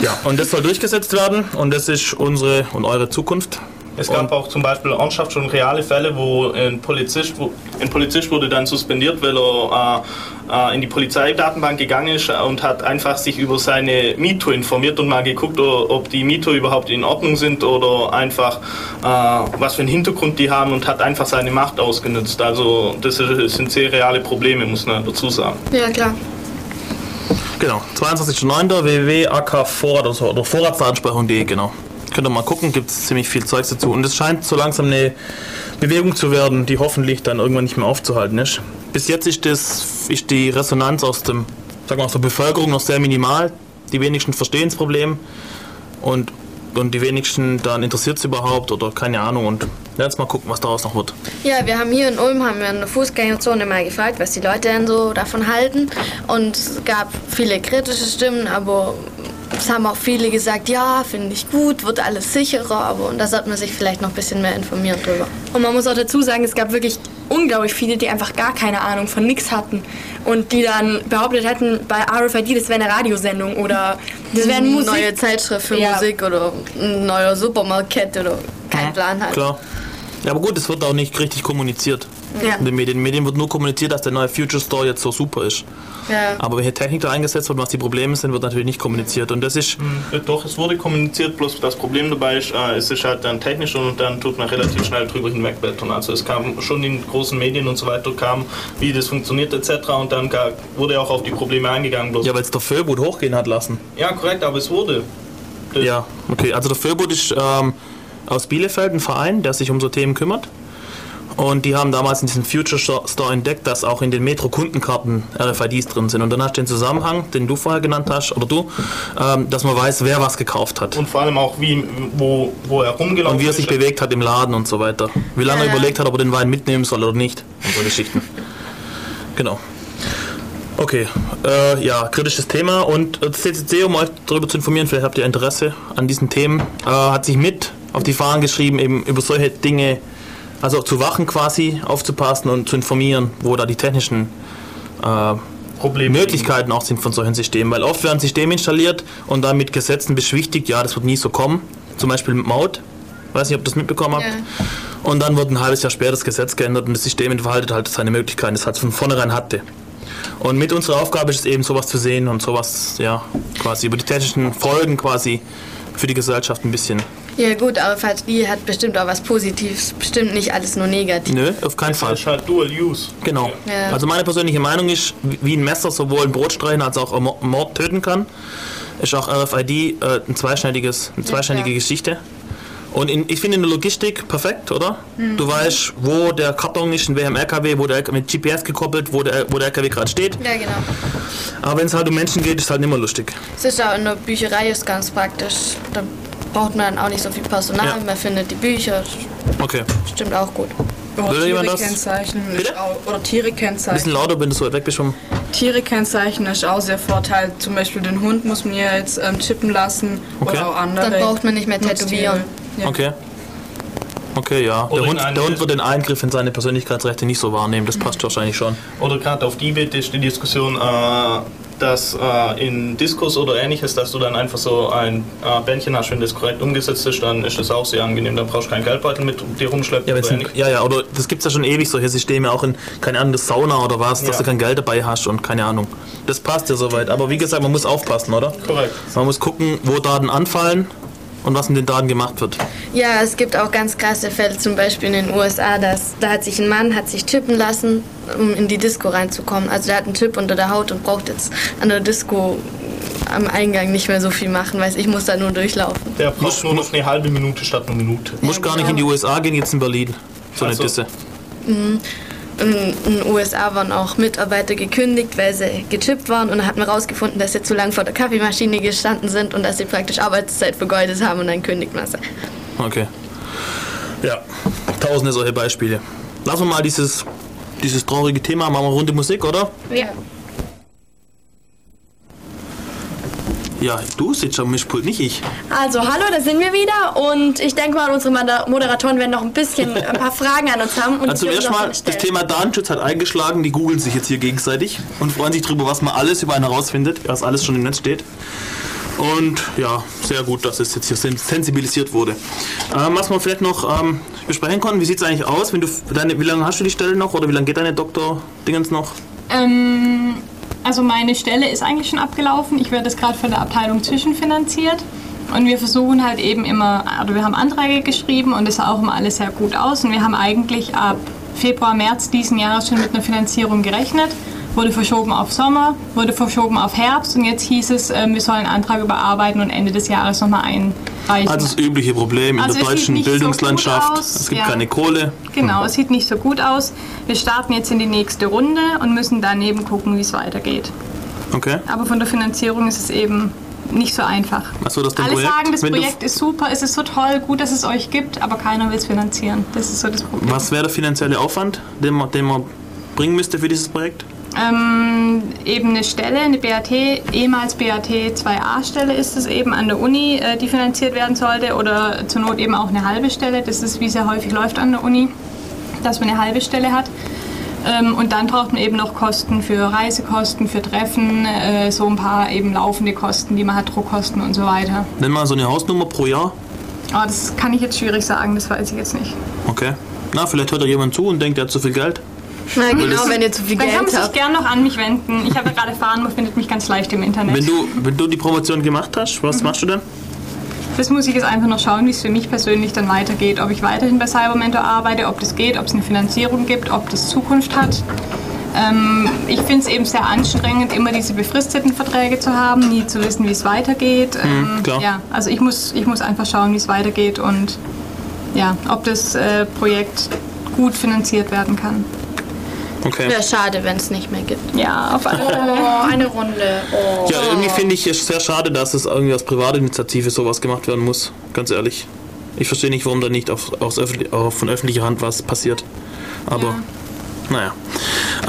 Ja, und das soll durchgesetzt werden und das ist unsere und eure Zukunft. Es gab auch zum Beispiel ernsthaft schon reale Fälle, wo ein Polizist, wo- ein Polizist wurde dann suspendiert, weil er äh, in die Polizeidatenbank gegangen ist und hat einfach sich über seine Mieter informiert und mal geguckt, ob die Mieter überhaupt in Ordnung sind oder einfach äh, was für einen Hintergrund die haben und hat einfach seine Macht ausgenutzt. Also das sind sehr reale Probleme, muss man dazu sagen. Ja, klar. Genau, 22.09. www.akvorrat oder vorratsdatenspeicherung.de, genau. Könnt ihr mal gucken, gibt es ziemlich viel Zeugs dazu. Und es scheint so langsam eine Bewegung zu werden, die hoffentlich dann irgendwann nicht mehr aufzuhalten ist. Bis jetzt ist, das, ist die Resonanz aus, dem, sagen wir, aus der Bevölkerung noch sehr minimal. Die wenigsten verstehen das Problem und, und die wenigsten dann interessiert es überhaupt oder keine Ahnung. Und jetzt mal gucken, was daraus noch wird. Ja, wir haben hier in Ulm haben wir in der Fußgängerzone mal gefragt, was die Leute denn so davon halten. Und es gab viele kritische Stimmen, aber es haben auch viele gesagt, ja, finde ich gut, wird alles sicherer, aber und da sollte man sich vielleicht noch ein bisschen mehr informieren drüber. Und man muss auch dazu sagen, es gab wirklich unglaublich viele, die einfach gar keine Ahnung von nix hatten. Und die dann behauptet hätten, bei RFID, das wäre eine Radiosendung oder das wäre eine Musik. neue Zeitschrift für Ja. Musik oder ein neuer Supermarkt oder kein Plan halt. Klar. Ja, aber gut, es wird auch nicht richtig kommuniziert. Ja. In den Medien. In den Medien wird nur kommuniziert, dass der neue Future Store jetzt so super ist. Ja. Aber wenn hier Technik da eingesetzt wird, was die Probleme sind, wird natürlich nicht kommuniziert. Und das ist, Äh, Doch, es wurde kommuniziert, bloß das Problem dabei ist, äh, es ist halt dann technisch und dann tut man relativ schnell drüber hinwegblättern. Also es kam schon in großen Medien und so weiter, kam, wie das funktioniert etc. Und dann ga- wurde auch auf die Probleme eingegangen. Bloß ja, weil es der Föhlboot hochgehen hat lassen. ja, korrekt, aber es wurde. Das- Ja, okay. Also der Föhlboot ist ähm, aus Bielefeld ein Verein, der sich um so Themen kümmert. Und die haben damals in diesem Future Store entdeckt, dass auch in den Metro-Kundenkarten RFIDs drin sind. Und dann hast du den Zusammenhang, den du vorher genannt hast, oder du, ähm, dass man weiß, wer was gekauft hat. Und vor allem auch, wie, wo, wo er rumgelaufen Und wie er sich ist. bewegt hat im Laden und so weiter. Wie lange er Ja. überlegt hat, ob er den Wein mitnehmen soll oder nicht. Und so Geschichten. Genau. Okay, äh, ja, kritisches Thema. Und äh, das CCC, um euch darüber zu informieren, vielleicht habt ihr Interesse an diesen Themen, äh, hat sich mit auf die Fahnen geschrieben, eben über solche Dinge, also zu wachen quasi, aufzupassen und zu informieren, wo da die technischen äh, Probleme Möglichkeiten auch sind von solchen Systemen. Weil oft werden Systeme installiert und dann mit Gesetzen beschwichtigt, ja, das wird nie so kommen. Zum Beispiel mit Maut. Weiß nicht, ob ihr das mitbekommen habt. Ja. Und dann wird ein halbes Jahr später das Gesetz geändert und das System entfaltet halt seine Möglichkeiten, das halt von vornherein hatte. Und mit unserer Aufgabe ist es eben, sowas zu sehen und sowas, ja, quasi über die technischen Folgen quasi für die Gesellschaft ein bisschen. Ja gut, RFID hat bestimmt auch was Positives, bestimmt nicht alles nur negativ. Nö, auf keinen Fall. Das ist halt Dual Use. Genau. Ja. Also meine persönliche Meinung ist, wie ein Messer sowohl ein Brot streichen als auch einen Mo- Mord töten kann, ist auch RFID äh, ein zweischneidiges, eine zweischneidige klar. Geschichte. Und in, ich finde in der Logistik perfekt, oder? Du weißt, wo der Karton ist, in welchem LKW, wo der LKW mit GPS gekoppelt, wo der, wo der LKW gerade steht. Ja, genau. Aber wenn es halt um Menschen geht, ist es halt nicht mehr lustig. Es ist auch in der Bücherei ist ganz praktisch. Da braucht man dann auch nicht so viel Personal. Ja. Man findet die Bücher. Okay. Stimmt auch gut. Oder Will jemand das? Bitte? auch, oder Ein bisschen Tiere-Kennzeichen. lauter, wenn du so weit weg bist vom. Tiere-Kennzeichen ist auch sehr Vorteil. Zum Beispiel den Hund muss man ja jetzt ähm, chippen lassen Okay. oder auch andere. Dann braucht man nicht mehr tätowieren. Ja. Okay. Okay, ja. Der Hund, der Hund wird den Eingriff in seine Persönlichkeitsrechte nicht so wahrnehmen. Das passt wahrscheinlich schon. Oder gerade auf Tibet ist die Diskussion, äh, dass äh, in Diskurs oder ähnliches, dass du dann einfach so ein äh, Bändchen hast, wenn das korrekt umgesetzt ist, dann ist das auch sehr angenehm. Dann brauchst du keinen Geldbeutel mit dir rumschleppen Ja, ein, ja, ja, oder das gibt es ja schon ewig, solche Systeme, auch in, keine Ahnung, das Sauna oder was, dass Ja. du kein Geld dabei hast und keine Ahnung. Das passt ja soweit. Aber wie gesagt, man muss aufpassen, oder? Korrekt. Man muss gucken, wo Daten anfallen und was mit den Daten gemacht wird. Ja, es gibt auch ganz krasse Fälle, zum Beispiel in den USA, dass, da hat sich ein Mann hat sich chippen lassen, um in die Disco reinzukommen. Also der hat einen Chip unter der Haut und braucht jetzt an der Disco am Eingang nicht mehr so viel machen, weiß ich muss da nur durchlaufen. Der braucht nur noch eine halbe Minute statt eine Minute. Muss gar nicht in die USA gehen, jetzt in Berlin. So eine Ach so. In den USA waren auch Mitarbeiter gekündigt, weil sie gechippt waren und dann hat man rausgefunden, dass sie zu lange vor der Kaffeemaschine gestanden sind und dass sie praktisch Arbeitszeit vergeudet haben und dann kündigt man sie. Okay. Ja, tausende solche Beispiele. Lassen wir mal dieses, dieses traurige Thema, machen wir Runde Musik, oder? Ja. Ja, du sitzt am Mischpult, nicht ich. Also, hallo, da sind wir wieder und ich denke mal, unsere Moder- Moderatoren werden noch ein bisschen ein paar Fragen an uns haben. Und Also die dürfen zuerst noch mal, das. Thema Datenschutz hat eingeschlagen, die googeln sich jetzt hier gegenseitig und freuen sich darüber, was man alles über einen herausfindet, was alles schon im Netz steht. Und ja, sehr gut, dass es jetzt hier sen- sensibilisiert wurde. Ähm, was wir vielleicht noch ähm, besprechen konnten, wie sieht es eigentlich aus, wenn du deine, wie lange hast du die Stelle noch oder wie lange geht deine Doktor-Dingens noch? Ähm, also meine Stelle ist eigentlich schon abgelaufen. Ich werde jetzt gerade von der Abteilung zwischenfinanziert. Und wir versuchen halt eben immer, also wir haben Anträge geschrieben und es sah auch immer alles sehr gut aus. Und wir haben eigentlich ab Februar, März diesen Jahres schon mit einer Finanzierung gerechnet. Wurde verschoben auf Sommer, wurde verschoben auf Herbst und jetzt hieß es, ähm, wir sollen einen Antrag überarbeiten und Ende des Jahres nochmal einreichen. Also das übliche Problem in Also der deutschen so Bildungslandschaft. aus, es gibt ja. keine Kohle. Genau, es sieht nicht so gut aus. Wir starten jetzt in die nächste Runde und müssen dann eben gucken, wie es weitergeht. Okay. Aber von der Finanzierung ist es eben nicht so einfach. Achso, das Alle Projekt, sagen, das Projekt ist super, es ist so toll, gut, dass es euch gibt, aber keiner will es finanzieren. Das ist so das Problem. Was wäre der finanzielle Aufwand, den man, den man bringen müsste für dieses Projekt? Ähm, eben eine Stelle, eine BAT, ehemals BAT 2a-Stelle ist es eben an der Uni, äh, die finanziert werden sollte oder zur Not eben auch eine halbe Stelle. Das ist, wie es ja häufig läuft an der Uni, dass man eine halbe Stelle hat. Ähm, und dann braucht man eben noch Kosten für Reisekosten, für Treffen, äh, so ein paar eben laufende Kosten, die man hat, Druckkosten und so weiter. Nenn mal so eine Hausnummer pro Jahr. Aber das kann ich jetzt schwierig sagen, das weiß ich jetzt nicht. Okay. Na, vielleicht hört da jemand zu und denkt, er hat zu viel Geld. Na genau, wenn ihr zu viel Dann kann man Geld sich habt. gern noch an mich wenden. Ich habe ja gerade erfahren, man findet mich ganz leicht im Internet. Wenn du, wenn du die Promotion gemacht hast, was machst du denn? Das muss ich jetzt einfach noch schauen, wie es für mich persönlich dann weitergeht. Ob ich weiterhin bei Cybermentor arbeite, ob das geht, ob es eine Finanzierung gibt, ob das Zukunft hat. Ähm, ich finde es eben sehr anstrengend, immer diese befristeten Verträge zu haben, nie zu wissen, wie es weitergeht. Ähm, klar. Ja, also ich muss, ich muss einfach schauen, wie es weitergeht und ja, ob das äh, Projekt gut finanziert werden kann. Okay. Wäre schade, wenn es nicht mehr gibt. Ja, auf alle Fälle. Oh, eine Runde. Oh. Ja, irgendwie finde ich es sehr schade, dass es irgendwie als Privatinitiative sowas gemacht werden muss. Ganz ehrlich. Ich verstehe nicht, warum da nicht auf, aus öffentlich, auch von öffentlicher Hand was passiert. Aber, naja.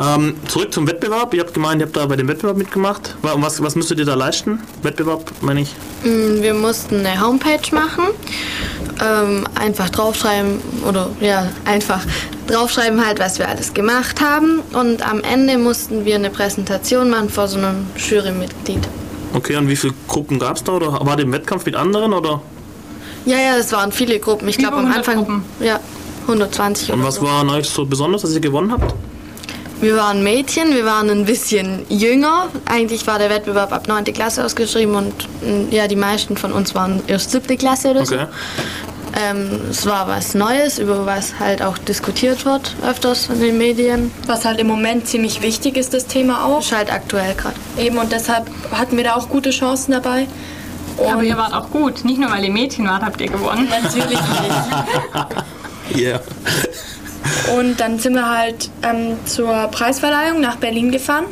Ähm, zurück zum Wettbewerb. Ihr habt gemeint, ihr habt da bei dem Wettbewerb mitgemacht. Wa- Was, was müsstet ihr da leisten? Wettbewerb, meine ich. Mm, Wir mussten eine Homepage machen, ähm, einfach draufschreiben oder ja, einfach draufschreiben halt, was wir alles gemacht haben und am Ende mussten wir eine Präsentation machen vor so einem Jurymitglied. Okay, und wie viele Gruppen gab es da? Oder war der Wettkampf mit anderen? Oder? Ja, ja, es waren viele Gruppen. Ich glaube am 100 Anfang Gruppen. ja 120 Und was so. war an euch so besonders, dass ihr gewonnen habt? Wir waren Mädchen, wir waren ein bisschen jünger. Eigentlich war der Wettbewerb ab 9. Klasse ausgeschrieben und mm, ja, die meisten von uns waren erst 7. Klasse oder so. Okay. Ähm, es war was Neues, über was halt auch diskutiert wird öfters in den Medien. Was halt im Moment ziemlich wichtig ist, das Thema auch. Ist halt aktuell gerade. Eben und deshalb hatten wir da auch gute Chancen dabei. Aber ihr wart auch gut. Nicht nur, weil ihr Mädchen wart, habt ihr gewonnen. Natürlich nicht. Yeah. Und dann sind wir halt ähm, zur Preisverleihung nach Berlin gefahren.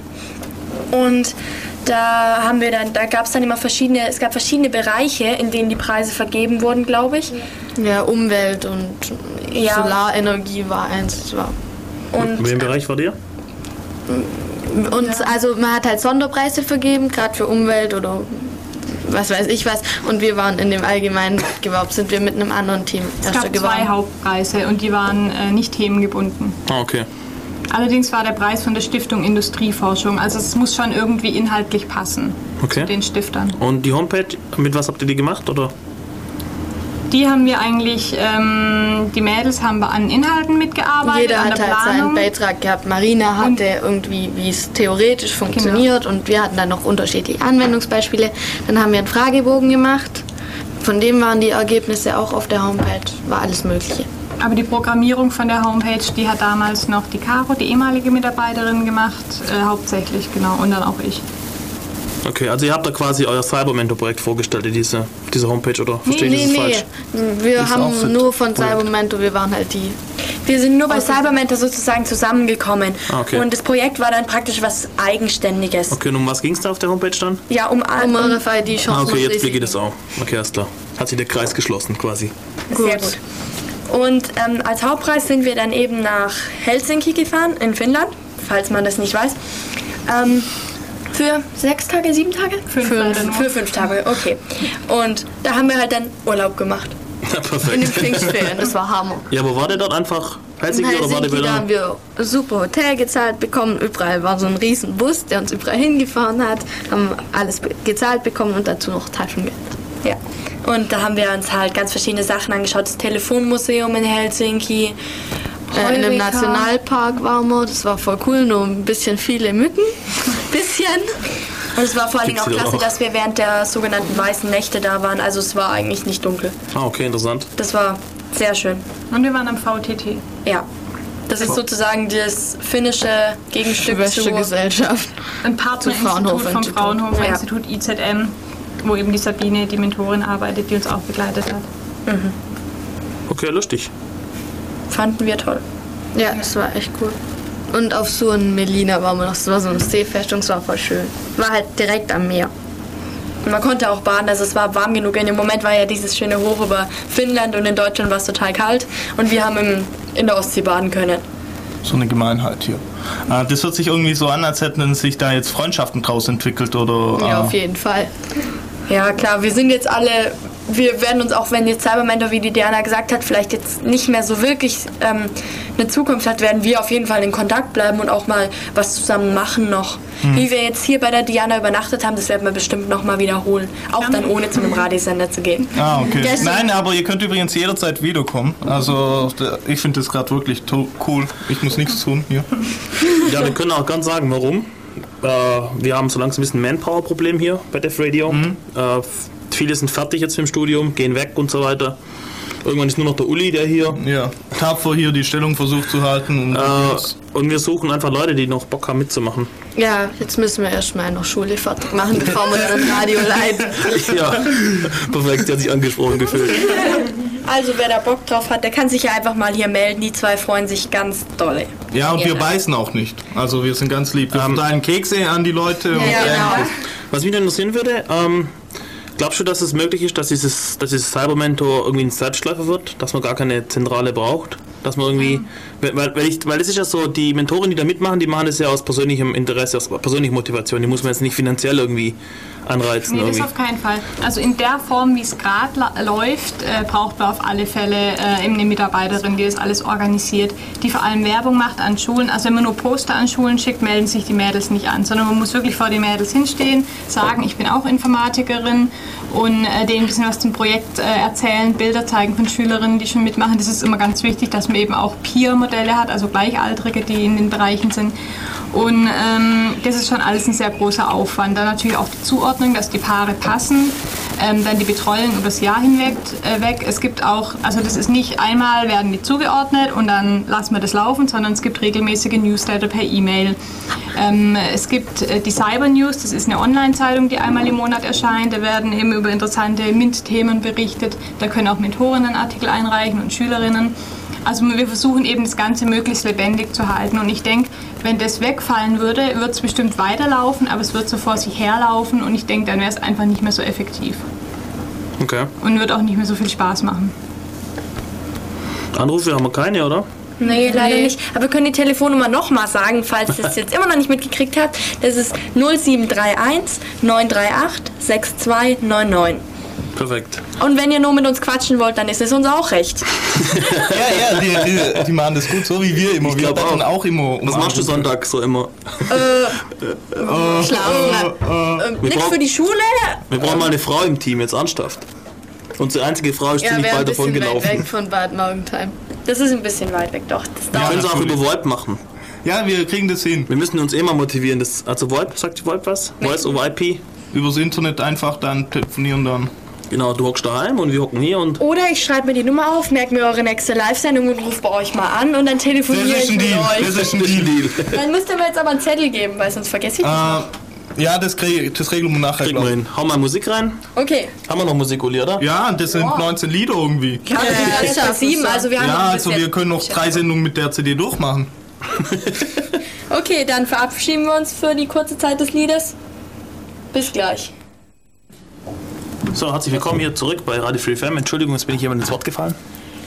Und da haben wir dann, da gab es dann immer verschiedene, es gab verschiedene Bereiche, in denen die Preise vergeben wurden, glaube ich. Ja, Umwelt und Ja. Solarenergie war eins. War Und In welchem Bereich war dir? Und also man hat halt Sonderpreise vergeben, gerade für Umwelt oder was weiß ich was. Und wir waren in dem allgemeinen Wettbewerb, sind wir mit einem anderen Team Es erster gab geworden. zwei Hauptpreise und die waren äh, nicht themengebunden. Ah, okay. Allerdings war der Preis von der Stiftung Industrieforschung. Also es muss schon irgendwie inhaltlich passen Okay. zu den Stiftern. Und die Homepage, mit was habt ihr die gemacht? Oder? Die haben wir eigentlich, ähm, die Mädels haben wir an Inhalten mitgearbeitet, Jeder an hat halt seinen Planung. Beitrag gehabt. Marina hatte irgendwie, wie es theoretisch funktioniert und wir hatten dann noch unterschiedliche Anwendungsbeispiele. Dann haben wir einen Fragebogen gemacht. Von dem waren die Ergebnisse auch auf der Homepage. War alles Mögliche. Aber die Programmierung von der Homepage, die hat damals noch die Caro, die ehemalige Mitarbeiterin, gemacht, äh, hauptsächlich, genau, und dann auch ich. Okay, also ihr habt da quasi euer Cybermentor-Projekt vorgestellt in diese, diese Homepage, oder verstehe ich das falsch? Wir auch haben nur von Cybermento, wir waren halt die. wir sind nur bei Cybermentor sozusagen zusammengekommen. Ah, okay. Und das Projekt war dann praktisch was Eigenständiges. Okay, und um was ging es da auf der Homepage dann? Ja, um, Um um RFID Chancen Ah, okay, jetzt blicke ich das auch. Okay, alles klar. Hat sich der Kreis geschlossen quasi. Sehr gut. Und ähm, als Hauptpreis sind wir dann eben nach Helsinki gefahren, in Finnland, falls man das nicht weiß. Ähm, für sechs Tage, sieben Tage? Fünf nur. Für fünf Tage, okay. Und da haben wir halt dann Urlaub gemacht. Ja, In den perfekt. Pfingstferien, das war Hammer. Ja, aber war der dort einfach In Helsinki oder war der Helsinki, da wieder... haben wir super Hotel gezahlt bekommen. Überall war so ein riesen Bus, der uns überall hingefahren hat. Haben alles gezahlt bekommen und dazu noch Taschengeld. Ja. Und da haben wir uns halt ganz verschiedene Sachen angeschaut. Das Telefonmuseum in Helsinki. Äh, in einem Heureka. Nationalpark waren wir, das war voll cool, nur ein bisschen viele Mücken. bisschen. Und es war vor allen Dingen auch klasse, auch? dass wir während der sogenannten weißen Nächte da waren. Also es war eigentlich nicht dunkel. Ah, okay, interessant. Das war sehr schön. Und wir waren am VTT. Ja. Das ist sozusagen das finnische Gegenstück zu... Gesellschaft. Ein Partnerinstitut vom Fraunhofer-Institut. Fraunhofer Ja. Institut IZM, wo eben die Sabine, die Mentorin, arbeitet, die uns auch begleitet hat. Okay, lustig. Fanden wir toll. Ja, das war echt cool. Und auf so ein Melina waren wir noch, das war so eine Seefestung, das war voll schön. War halt direkt am Meer. Und man konnte auch baden, also es war warm genug. In dem Moment war ja dieses schöne Hoch über Finnland und in Deutschland war es total kalt. Und wir haben im, in der Ostsee baden können. So eine Gemeinheit hier. Äh, das hört sich irgendwie so an, als hätten sich da jetzt Freundschaften draus entwickelt oder. Ja, äh, auf jeden Fall. Ja, klar, wir sind jetzt alle, wir werden uns auch, wenn jetzt Cybermentor, wie die Diana gesagt hat, vielleicht jetzt nicht mehr so wirklich ähm, eine Zukunft hat, werden wir auf jeden Fall in Kontakt bleiben und auch mal was zusammen machen noch. Wie wir jetzt hier bei der Diana übernachtet haben, das werden wir bestimmt noch mal wiederholen. Auch dann ohne zu einem Radiosender zu gehen. Ah, okay. Gestern- Nein, aber ihr könnt übrigens jederzeit wiederkommen. Also, ich finde das gerade wirklich to- cool. Ich muss nichts tun hier. Ja, wir können auch ganz sagen, warum. Äh, wir haben so langsam ein bisschen Manpower-Problem hier bei Def Radio. Äh, f- viele sind fertig jetzt im Studium, gehen weg und so weiter. Irgendwann ist nur noch der Uli, der hier. Ja, tapfer hier die Stellung versucht zu halten. Und Äh, und wir suchen einfach Leute, die noch Bock haben mitzumachen. Ja, jetzt müssen wir erstmal noch Schule fertig machen, bevor wir dann Radio leiten. ja, perfekt, der hat sich angesprochen gefühlt. Also wer da Bock drauf hat, der kann sich ja einfach mal hier melden. Die zwei freuen sich ganz dolle. ja, und wir beißen auch nicht. Also, wir sind ganz lieb. Wir verteilen Kekse an die Leute. und, Ja, genau. Was mich noch interessieren würde, ähm, glaubst du, dass es möglich ist, dass dieses, dass dieses Cybermentor irgendwie ein Selbstläufer wird, dass man gar keine Zentrale braucht? Dass man irgendwie, weil, weil, ich, weil es ist ja so, die Mentoren, die da mitmachen, die machen das ja aus persönlichem Interesse, aus persönlicher Motivation. Die muss man jetzt nicht finanziell irgendwie anreizen. Nee, das irgendwie. auf keinen Fall. Also in der Form, wie es gerade läuft, äh, braucht man auf alle Fälle äh, eben eine Mitarbeiterin, die das alles organisiert, die vor allem Werbung macht an Schulen. Also wenn man nur Poster an Schulen schickt, melden sich die Mädels nicht an, sondern man muss wirklich vor den Mädels hinstehen, sagen, ich bin auch Informatikerin und äh, denen ein bisschen was zum Projekt äh, erzählen, Bilder zeigen von Schülerinnen, die schon mitmachen. Das ist immer ganz wichtig, dass man eben auch Peer-Modelle hat, also Gleichaltrige, die in den Bereichen sind. Und ähm, das ist schon alles ein sehr großer Aufwand. Dann natürlich auch die Zuordnung, dass die Paare passen. Ähm, dann die Betreuung über das Jahr hinweg. Äh, weg. Es gibt auch, also das ist nicht einmal werden die zugeordnet und dann lassen wir das laufen, sondern es gibt regelmäßige Newsletter per E-Mail. Ähm, es gibt äh, die Cyber News, das ist eine Online-Zeitung, die einmal im Monat erscheint. Da werden eben über interessante MINT-Themen berichtet. Da können auch Mentorinnen Artikel einreichen und Schülerinnen. Also wir versuchen eben das Ganze möglichst lebendig zu halten. Und ich denke, wenn das wegfallen würde, wird es bestimmt weiterlaufen, aber es wird so vor sich herlaufen und ich denke, dann wäre es einfach nicht mehr so effektiv Okay. und wird auch nicht mehr so viel Spaß machen. Anrufe haben wir keine, oder? Nee, leider nicht. Aber wir können die Telefonnummer nochmal sagen, falls ihr es jetzt immer noch nicht mitgekriegt habt. Das ist 0731 938 6299. Perfekt. Und wenn ihr nur mit uns quatschen wollt, dann ist es uns auch recht. Ja, ja, die, die, die machen das gut, so wie wir immer. Ich wir auch. auch immer. um Was machst du. Sonntag so immer? Schlafen. Ähm, Nichts für die Schule. Wir brauchen mal eine Frau im Team, jetzt ernsthaft. Unsere einzige Frau ist Ja, ziemlich weit davon bisschen weit gelaufen. weg von Bad Morgentheim. Das ist ein bisschen weit weg, doch. Das Wir können es auch über VoIP machen. Ja, wir kriegen das hin. Wir müssen uns eh mal motivieren. Das, also VoIP, sagt die VoIP was? Voice over IP. Übers Internet einfach dann telefonieren dann. Genau, du hockst daheim und wir hocken hier und Oder ich schreibe mir die Nummer auf, merke mir eure nächste Live-Sendung und rufe bei euch mal an und dann telefoniere Das ich mit Deal. Das euch. ist ein Deal. Dann müsst ihr mir jetzt aber einen Zettel geben, weil sonst vergesse ich das. Äh, ja, das, krieg, das regeln wir nachher. kriegen wir hin. Hau mal Musik rein. Okay. Haben wir noch Musik, Uli, oder? Ja, das sind 19 Lieder irgendwie. Ja, das ist ja sieben, also wir haben Ja, also wir können noch drei Sendungen mit der CD durchmachen. Okay, dann verabschieden wir uns für die kurze Zeit des Liedes. Bis gleich. So, herzlich willkommen hier zurück bei Radio Free FM. Entschuldigung, jetzt bin ich jemand ins Wort gefallen.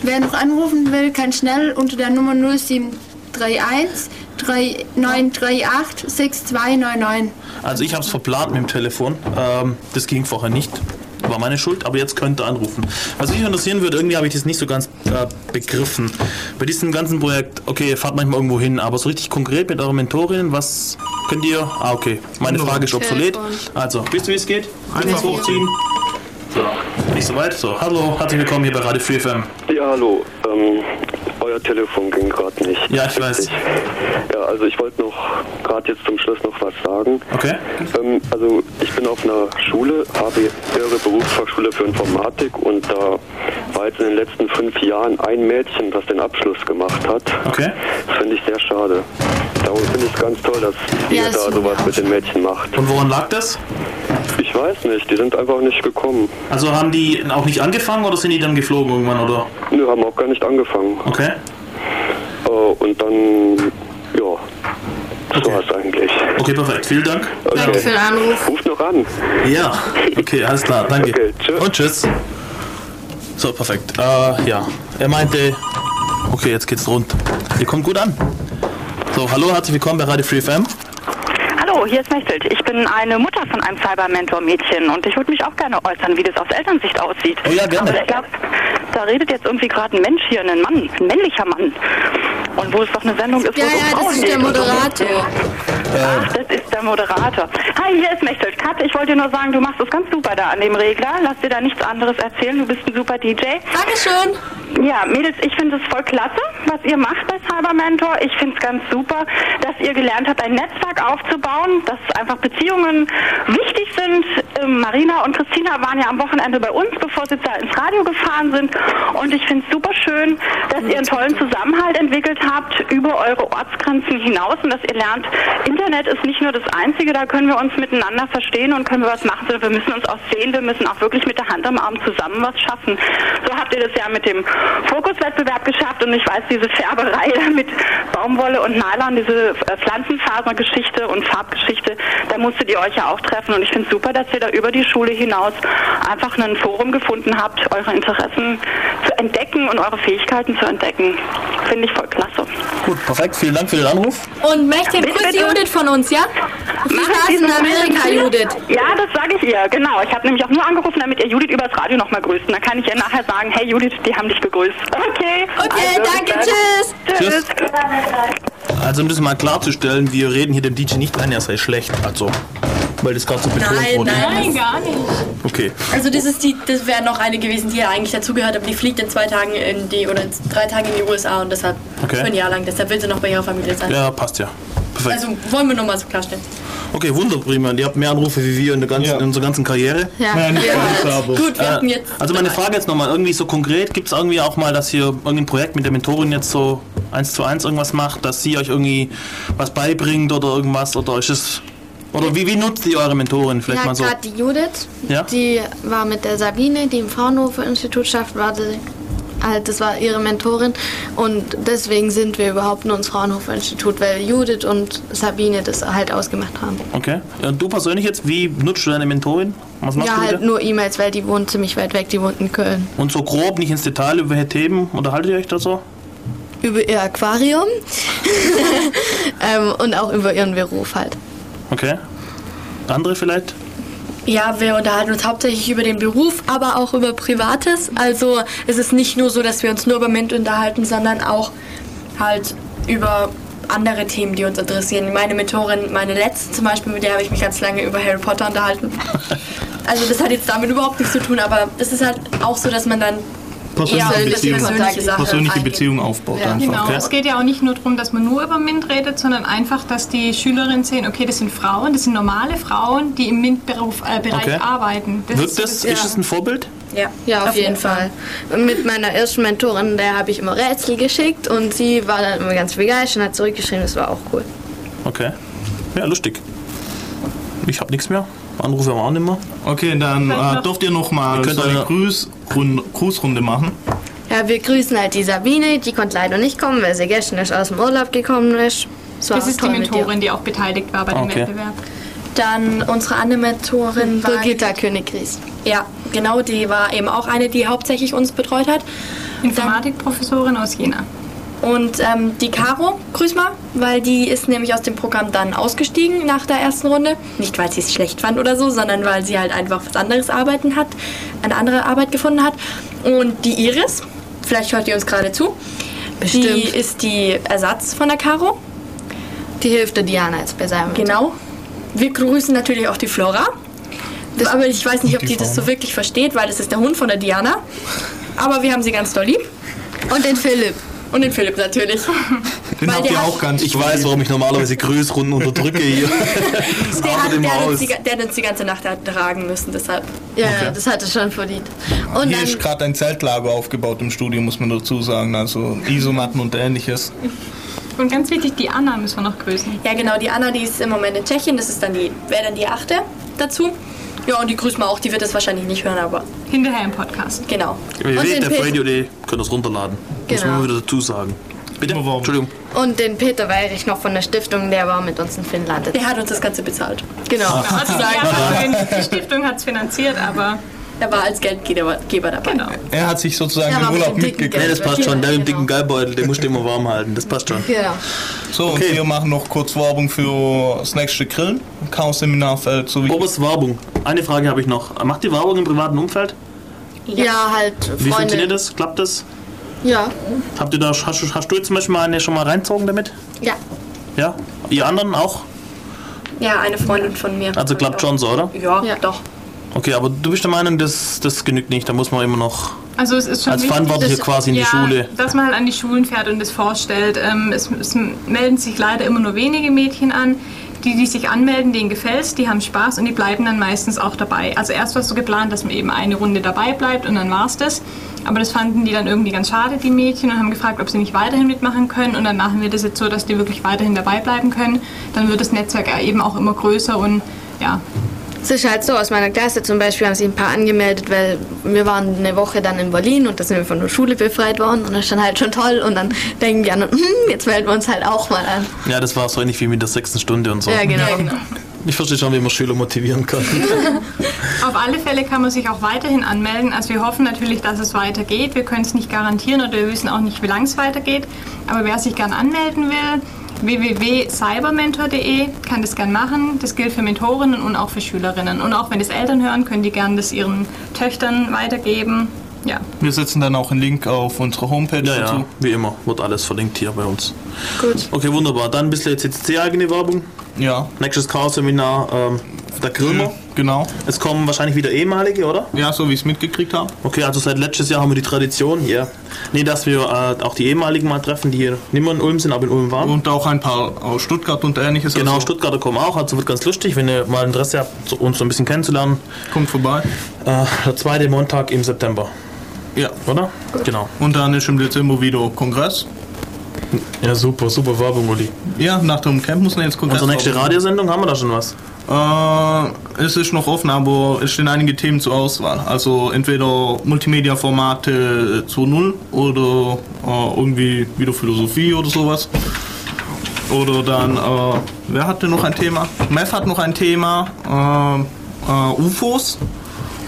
Wer noch anrufen will, kann schnell unter der Nummer 0731 3938 6299. Also ich habe es verplant mit dem Telefon. Ähm, das ging vorher nicht. War meine Schuld, aber jetzt könnt ihr anrufen. Was mich interessieren würde, irgendwie habe ich das nicht so ganz äh, begriffen. Bei diesem ganzen Projekt, okay, ihr fahrt manchmal irgendwo hin, aber so richtig konkret mit eurer Mentorin, was könnt ihr? Ah, okay. Meine Frage ist obsolet. Also, wisst ihr, wie es geht? Einfach hochziehen. So, nicht so weit. So, hallo, herzlich willkommen hier bei Radio Free FM. Ja, hallo. Ähm, euer Telefon ging gerade nicht. Ja, ich weiß. Richtig. Ja, also ich wollte noch gerade jetzt zum Schluss noch was sagen. Okay. Ähm, also ich bin auf einer Schule, habe ihre Berufsfachschule für Informatik und da war jetzt in den letzten fünf Jahren ein Mädchen, das den Abschluss gemacht hat. Okay. Das finde ich sehr schade. Darum finde ich es ganz toll, dass Ja, ihr das da sowas mit den Mädchen macht. Und woran lag das? Ich weiß nicht, die sind einfach nicht gekommen. Also haben die auch nicht angefangen oder sind die dann geflogen irgendwann, oder? Nö, haben auch gar nicht angefangen. Okay. Äh, und dann, ja, das Okay. war's eigentlich. Okay, perfekt. Vielen Dank. Danke für den Anruf. Ruft noch an. Ja, okay, alles klar, danke. Okay, tschüss. Und tschüss. So, perfekt. Äh, ja, er meinte, okay, jetzt geht's rund. Ihr kommt gut an. So, hallo, herzlich willkommen bei Radio Free FM. Hallo, hier ist Mechthild. Ich bin eine Mutter von einem Cyber-Mentor-Mädchen und ich würde mich auch gerne äußern, wie das aus Elternsicht aussieht. Oh ja, gerne. Aber ich glaube, da redet jetzt irgendwie gerade ein Mensch hier, ein Mann, ein männlicher Mann. Und wo es doch eine Sendung ist, wo Ja, es um ja, das Frauen ist geht der. Moderator. Ach, das ist der Moderator. Hi, hier ist Mechthild. Kat, ich wollte dir nur sagen, du machst es ganz super da an dem Regler. Lass dir da nichts anderes erzählen. Du bist ein super DJ. Dankeschön. Ja, Mädels, ich finde es voll klasse, was ihr macht bei Cyber Mentor. Ich finde es ganz super, dass ihr gelernt habt, ein Netzwerk aufzubauen, dass einfach Beziehungen wichtig sind. Ähm, Marina und Christina waren ja am Wochenende bei uns, bevor sie da ins Radio gefahren sind. Und ich finde es super schön, dass ihr einen tollen Zusammenhalt entwickelt habt über eure Ortsgrenzen hinaus und dass ihr lernt, Internet ist nicht nur das Einzige, da können wir uns miteinander verstehen und können wir was machen, sondern wir müssen uns auch sehen, wir müssen auch wirklich mit der Hand am Arm zusammen was schaffen. So habt ihr das ja mit dem Fokuswettbewerb geschafft und ich weiß, diese Färberei mit Baumwolle und Nylon, diese äh, Pflanzenfasergeschichte und Farbgeschichte, da musstet ihr euch ja auch treffen und ich finde es super, dass ihr da über die Schule hinaus einfach ein Forum gefunden habt, eure Interessen zu entdecken und eure Fähigkeiten zu entdecken. Finde ich voll klasse. Gut, perfekt. Vielen Dank für den Anruf. Und möchte Bitte, grüß bitte. Judith von uns, ja? Viel Spaß in Amerika, Judith. Ja, das sage ich ihr, genau. Ich habe nämlich auch nur angerufen, damit ihr Judith übers Radio nochmal grüßt. Und dann kann ich ihr nachher sagen, hey Judith, die haben dich gegrüßt. Okay. Okay, Also, danke, dann. tschüss. Tschüss. Also um das mal klarzustellen, wir reden hier dem DJ nicht ein, er sei schlecht. Also, weil das gerade so betont Nein, wurde. nein. Nein, gar nicht. Okay. Also das ist die, das wäre noch eine gewesen, die ja eigentlich dazugehört, aber die fliegt in zwei Tagen in die oder in drei Tagen in die USA und deshalb Okay. für ein Jahr lang. Deshalb will sie noch bei ihrer Familie sein. Ja, passt ja. Perfekt. Also wollen wir nur mal so klarstellen. Okay, wunderbar. Und ihr habt mehr Anrufe wie wir in, der ganzen, Ja. in unserer ganzen Karriere. Ja. Nein, nicht ganz, aber. Gut, wir Äh, hatten jetzt. also meine Frage jetzt nochmal, irgendwie so konkret, gibt es irgendwie auch mal, dass ihr irgendein Projekt mit der Mentorin jetzt so eins zu eins irgendwas macht, dass sie euch irgendwie was beibringt oder irgendwas oder ist es oder wie, wie nutzt ihr eure Mentorin vielleicht Ja, mal so? gerade die Judith, Ja? die war mit der Sabine, die im Fraunhofer Institut schafft, war sie halt, das war ihre Mentorin und deswegen sind wir überhaupt nur ins Fraunhofer Institut, weil Judith und Sabine das halt ausgemacht haben. Okay. Und du persönlich jetzt, wie nutzt du deine Mentorin? Was machst ja, du halt nur E-Mails, weil die wohnt ziemlich weit weg, die wohnt in Köln. Und so grob, nicht ins Detail, über welche Themen unterhaltet ihr euch da so? Über ihr Aquarium ähm, und auch über ihren Beruf halt. Okay. Andere vielleicht? Ja, wir unterhalten uns hauptsächlich über den Beruf, aber auch über Privates. Also es ist nicht nur so, dass wir uns nur über MINT unterhalten, sondern auch halt über andere Themen, die uns interessieren. Meine Mentorin, meine letzte zum Beispiel, mit der habe ich mich ganz lange über Harry Potter unterhalten. Also das hat jetzt damit überhaupt nichts zu tun, aber es ist halt auch so, dass man dann Persönliche eher Beziehung. persönliche Persönliche. Beziehung aufbaut einfach. Genau, es geht ja auch nicht nur darum, dass man nur über MINT redet, sondern einfach, dass die Schülerinnen sehen, okay, das sind Frauen, das sind normale Frauen, die im MINT-Bereich äh, Okay. arbeiten. Wirkt so das, ja. ist das ein Vorbild? Ja, Ja, auf, jeden Fall. Und mit meiner ersten Mentorin, der habe ich immer Rätsel geschickt und sie war dann immer ganz begeistert und hat zurückgeschrieben, das war auch cool. Okay. Ja, lustig. Ich habe nichts mehr. Anrufe wir auch nicht mehr. Okay, dann äh, dürft ihr noch mal Ihr Grußrunde machen. Ja, wir grüßen halt die Sabine, die konnte leider nicht kommen, weil sie gestern erst aus dem Urlaub gekommen ist. War Das ist die. Mentorin, die auch beteiligt war bei dem Okay. Wettbewerb. Dann unsere andere Mentorin war Birgitta König-Ries. Ja, genau, die war eben auch eine, die hauptsächlich uns betreut hat. Informatikprofessorin aus Jena. Und ähm, die Caro, grüß mal, weil die ist nämlich aus dem Programm dann ausgestiegen nach der ersten Runde. Nicht, weil sie es schlecht fand oder so, sondern weil sie halt einfach was anderes arbeiten hat, eine andere Arbeit gefunden hat. Und die Iris, vielleicht hört ihr uns gerade zu, die Bestimmt. ist die Ersatz von der Caro. Die hilft der Diana jetzt bei seinem. Genau. Wir grüßen natürlich auch die Flora. aber ich weiß nicht, ob die die das so wirklich versteht, weil das ist der Hund von der Diana. Aber wir haben sie ganz doll lieb. Und den Philipp. Und den Philipp natürlich. Den habt ihr auch ganz Ich weiß, warum ich normalerweise Grüßrunden unterdrücke hier. Der hat, der, hat uns die, der hat uns die ganze Nacht tragen müssen, deshalb. Ja, ja, das hat er schon verdient. Und Hier dann, ist gerade ein Zeltlager aufgebaut im Studio, muss man dazu sagen. Also Isomatten und ähnliches. Und ganz wichtig, die Anna müssen wir noch grüßen. Ja, genau, die Anna, die ist im Moment in Tschechien, das ist dann die, wäre dann die achte dazu. Ja, und die grüßen wir auch, die wird das wahrscheinlich nicht hören, aber Hinterher im Podcast. genau. www.radio.de könnt das runterladen. Muss Genau. man wieder dazu sagen. Bitte? Entschuldigung. und den Peter Weirich noch von der Stiftung, der war mit uns in Finnland. Der hat uns das Ganze bezahlt. Genau. Also die, die Stiftung hat es finanziert, aber Er war als Geldgeber Geber dabei. genau. Er hat sich sozusagen Ja, den Urlaub mitgekriegt. Nee, das passt schon. Der mit dem Genau. dicken Geilbeutel, den musst du immer warm halten. Das passt schon. Genau. So, und Okay. wir machen noch kurz Werbung für das nächste Grillen. Chaos-Seminarfeld sowie. Oberst Werbung. Eine Frage habe ich noch. Macht ihr Werbung im privaten Umfeld? Ja, halt Wie funktioniert Freunde. das? Klappt das? Ja. Habt ihr da, hast, du- hast du jetzt zum Beispiel mal eine schon mal reinzogen damit? Ja. Ja? Ihr anderen auch? Ja, eine Freundin von mir. Also klappt schon so, oder? Ja, Ja. doch. Okay, aber du bist der Meinung, das, das genügt nicht. Da muss man immer noch Also es ist schon als Verantwortliche quasi in die ja, Schule. dass man halt an die Schulen fährt und das vorstellt. Ähm, es, es melden sich leider immer nur wenige Mädchen an. Die, die sich anmelden, denen gefällt's, die haben Spaß und die bleiben dann meistens auch dabei. Also erst war es so geplant, dass man eben eine Runde dabei bleibt und dann war's das. Aber das fanden die dann irgendwie ganz schade, die Mädchen, und haben gefragt, ob sie nicht weiterhin mitmachen können. Und dann machen wir das jetzt so, dass die wirklich weiterhin dabei bleiben können. Dann wird das Netzwerk eben auch immer größer und ja, Es ist halt so, aus meiner Klasse zum Beispiel haben sich ein paar angemeldet, weil wir waren eine Woche dann in Berlin und da sind wir von der Schule befreit worden und das ist dann halt schon toll und dann denken die anderen, hm, jetzt melden wir uns halt auch mal an. Ja, das war so ähnlich wie mit der sechsten Stunde und so. Ja, genau. Ich verstehe schon, wie man Schüler motivieren kann. Auf alle Fälle kann man sich auch weiterhin anmelden. Also wir hoffen natürlich, dass es weitergeht. Wir können es nicht garantieren oder wir wissen auch nicht, wie lange es weitergeht. Aber wer sich gern anmelden will, www.cybermentor.de kann das gern machen. Das gilt für Mentorinnen und auch für Schülerinnen. Und auch wenn das Eltern hören, können die gern das ihren Töchtern weitergeben. Ja. Wir setzen dann auch einen Link auf unsere Homepage Ja, dazu. ja, wie immer. Wird alles verlinkt hier bei uns. Gut. Okay, wunderbar. Dann ein bisschen jetzt CCC-eigene Werbung. Ja. Nächstes Chaos-Seminar, ähm, da grillen wir. Genau. Es kommen wahrscheinlich wieder ehemalige, oder? Ja, so wie ich es mitgekriegt habe. Okay, also seit letztes Jahr haben wir die Tradition hier. Nee, dass wir äh, auch die ehemaligen mal treffen, die hier nicht mehr in Ulm sind, aber in Ulm waren. Und auch ein paar aus Stuttgart und ähnliches. Genau, also Stuttgarter kommen auch, also wird ganz lustig, wenn ihr mal Interesse habt, uns so ein bisschen kennenzulernen. Kommt vorbei. Äh, der zweite Montag im September, Ja. oder? Genau. Und dann ist im Dezember wieder Kongress. Ja, super, super Werbung, Uli. Ja, nach dem Camp muss man jetzt Kongress Unsere nächste haben. Radiosendung, haben wir da schon was? Äh, es ist noch offen, aber es stehen einige Themen zur Auswahl. Also entweder Multimedia-Formate 2.0 oder äh, irgendwie wieder Philosophie oder sowas. Oder dann, äh, wer hatte noch ein Thema? Meth hat noch ein Thema, äh, äh, UFOs.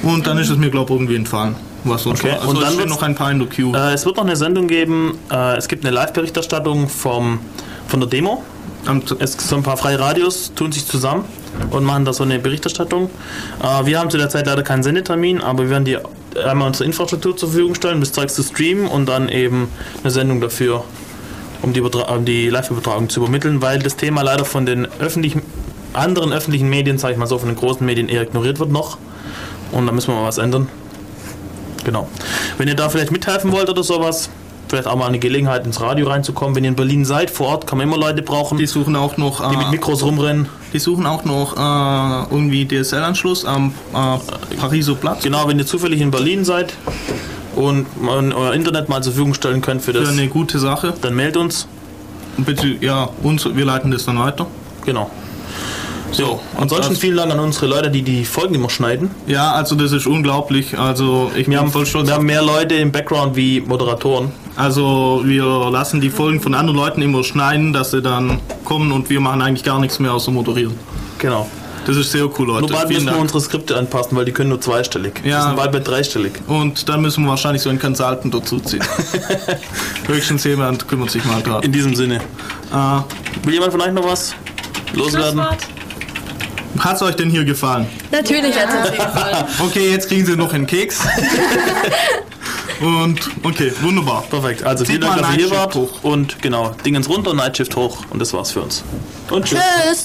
Und dann ist es mir, glaube ich, irgendwie entfallen. Was sonst Okay. Also und es dann noch ein paar in der Queue. Äh, es wird noch eine Sendung geben. Es gibt eine Live-Berichterstattung vom, von der Demo. Es so ein paar freie Radios tun sich zusammen und machen da so eine Berichterstattung. Äh, wir haben zu der Zeit leider keinen Sendetermin, aber wir werden die einmal unsere Infrastruktur zur Verfügung stellen, das Zeugs zu streamen und dann eben eine Sendung dafür, um die, um die Live-Übertragung zu übermitteln, weil das Thema leider von den öffentlichen, anderen öffentlichen Medien, sage ich mal so, von den großen Medien eher ignoriert wird noch. Und da müssen wir mal was ändern. Genau. Wenn ihr da vielleicht mithelfen wollt oder sowas, vielleicht auch mal eine Gelegenheit ins Radio reinzukommen. Wenn ihr in Berlin seid, vor Ort, kann man immer Leute brauchen. Die suchen auch noch. Die mit äh, Mikros rumrennen. Die suchen auch noch äh, irgendwie DSL-Anschluss am äh, Pariser Platz. Genau, wenn ihr zufällig in Berlin seid und euer Internet mal zur Verfügung stellen könnt für das, Für eine gute Sache. dann meldet uns. Und bitte, ja, uns, wir leiten das dann weiter. Genau. So, ansonsten vielen Dank an unsere Leute, die die Folgen immer schneiden. Ja, also das ist unglaublich. Also ich Wir bin haben, voll stolz. wir haben mehr Leute im Background wie Moderatoren. Also wir lassen die Folgen von anderen Leuten immer schneiden, dass sie dann kommen und wir machen eigentlich gar nichts mehr außer moderieren. Genau. Das ist sehr cool, Leute. Nur bald Vielen müssen wir Dank. unsere Skripte anpassen, weil die können nur zweistellig. Die Ja. sind bald bei dreistellig. Und dann müssen wir wahrscheinlich so einen Consultant dazuziehen. Höchstens jemand kümmert sich mal gerade. In diesem Sinne. Äh, Will jemand von euch noch was loswerden? Hat es euch denn hier gefallen? Natürlich hat es uns gefallen. Okay, jetzt kriegen Sie noch einen Keks. Und okay, wunderbar. Perfekt. Also vielen Dank, dass ihr hier wart. Und genau, Dingens runter, Nightshift hoch. Und das war's für uns. Und tschüss. Tschüss.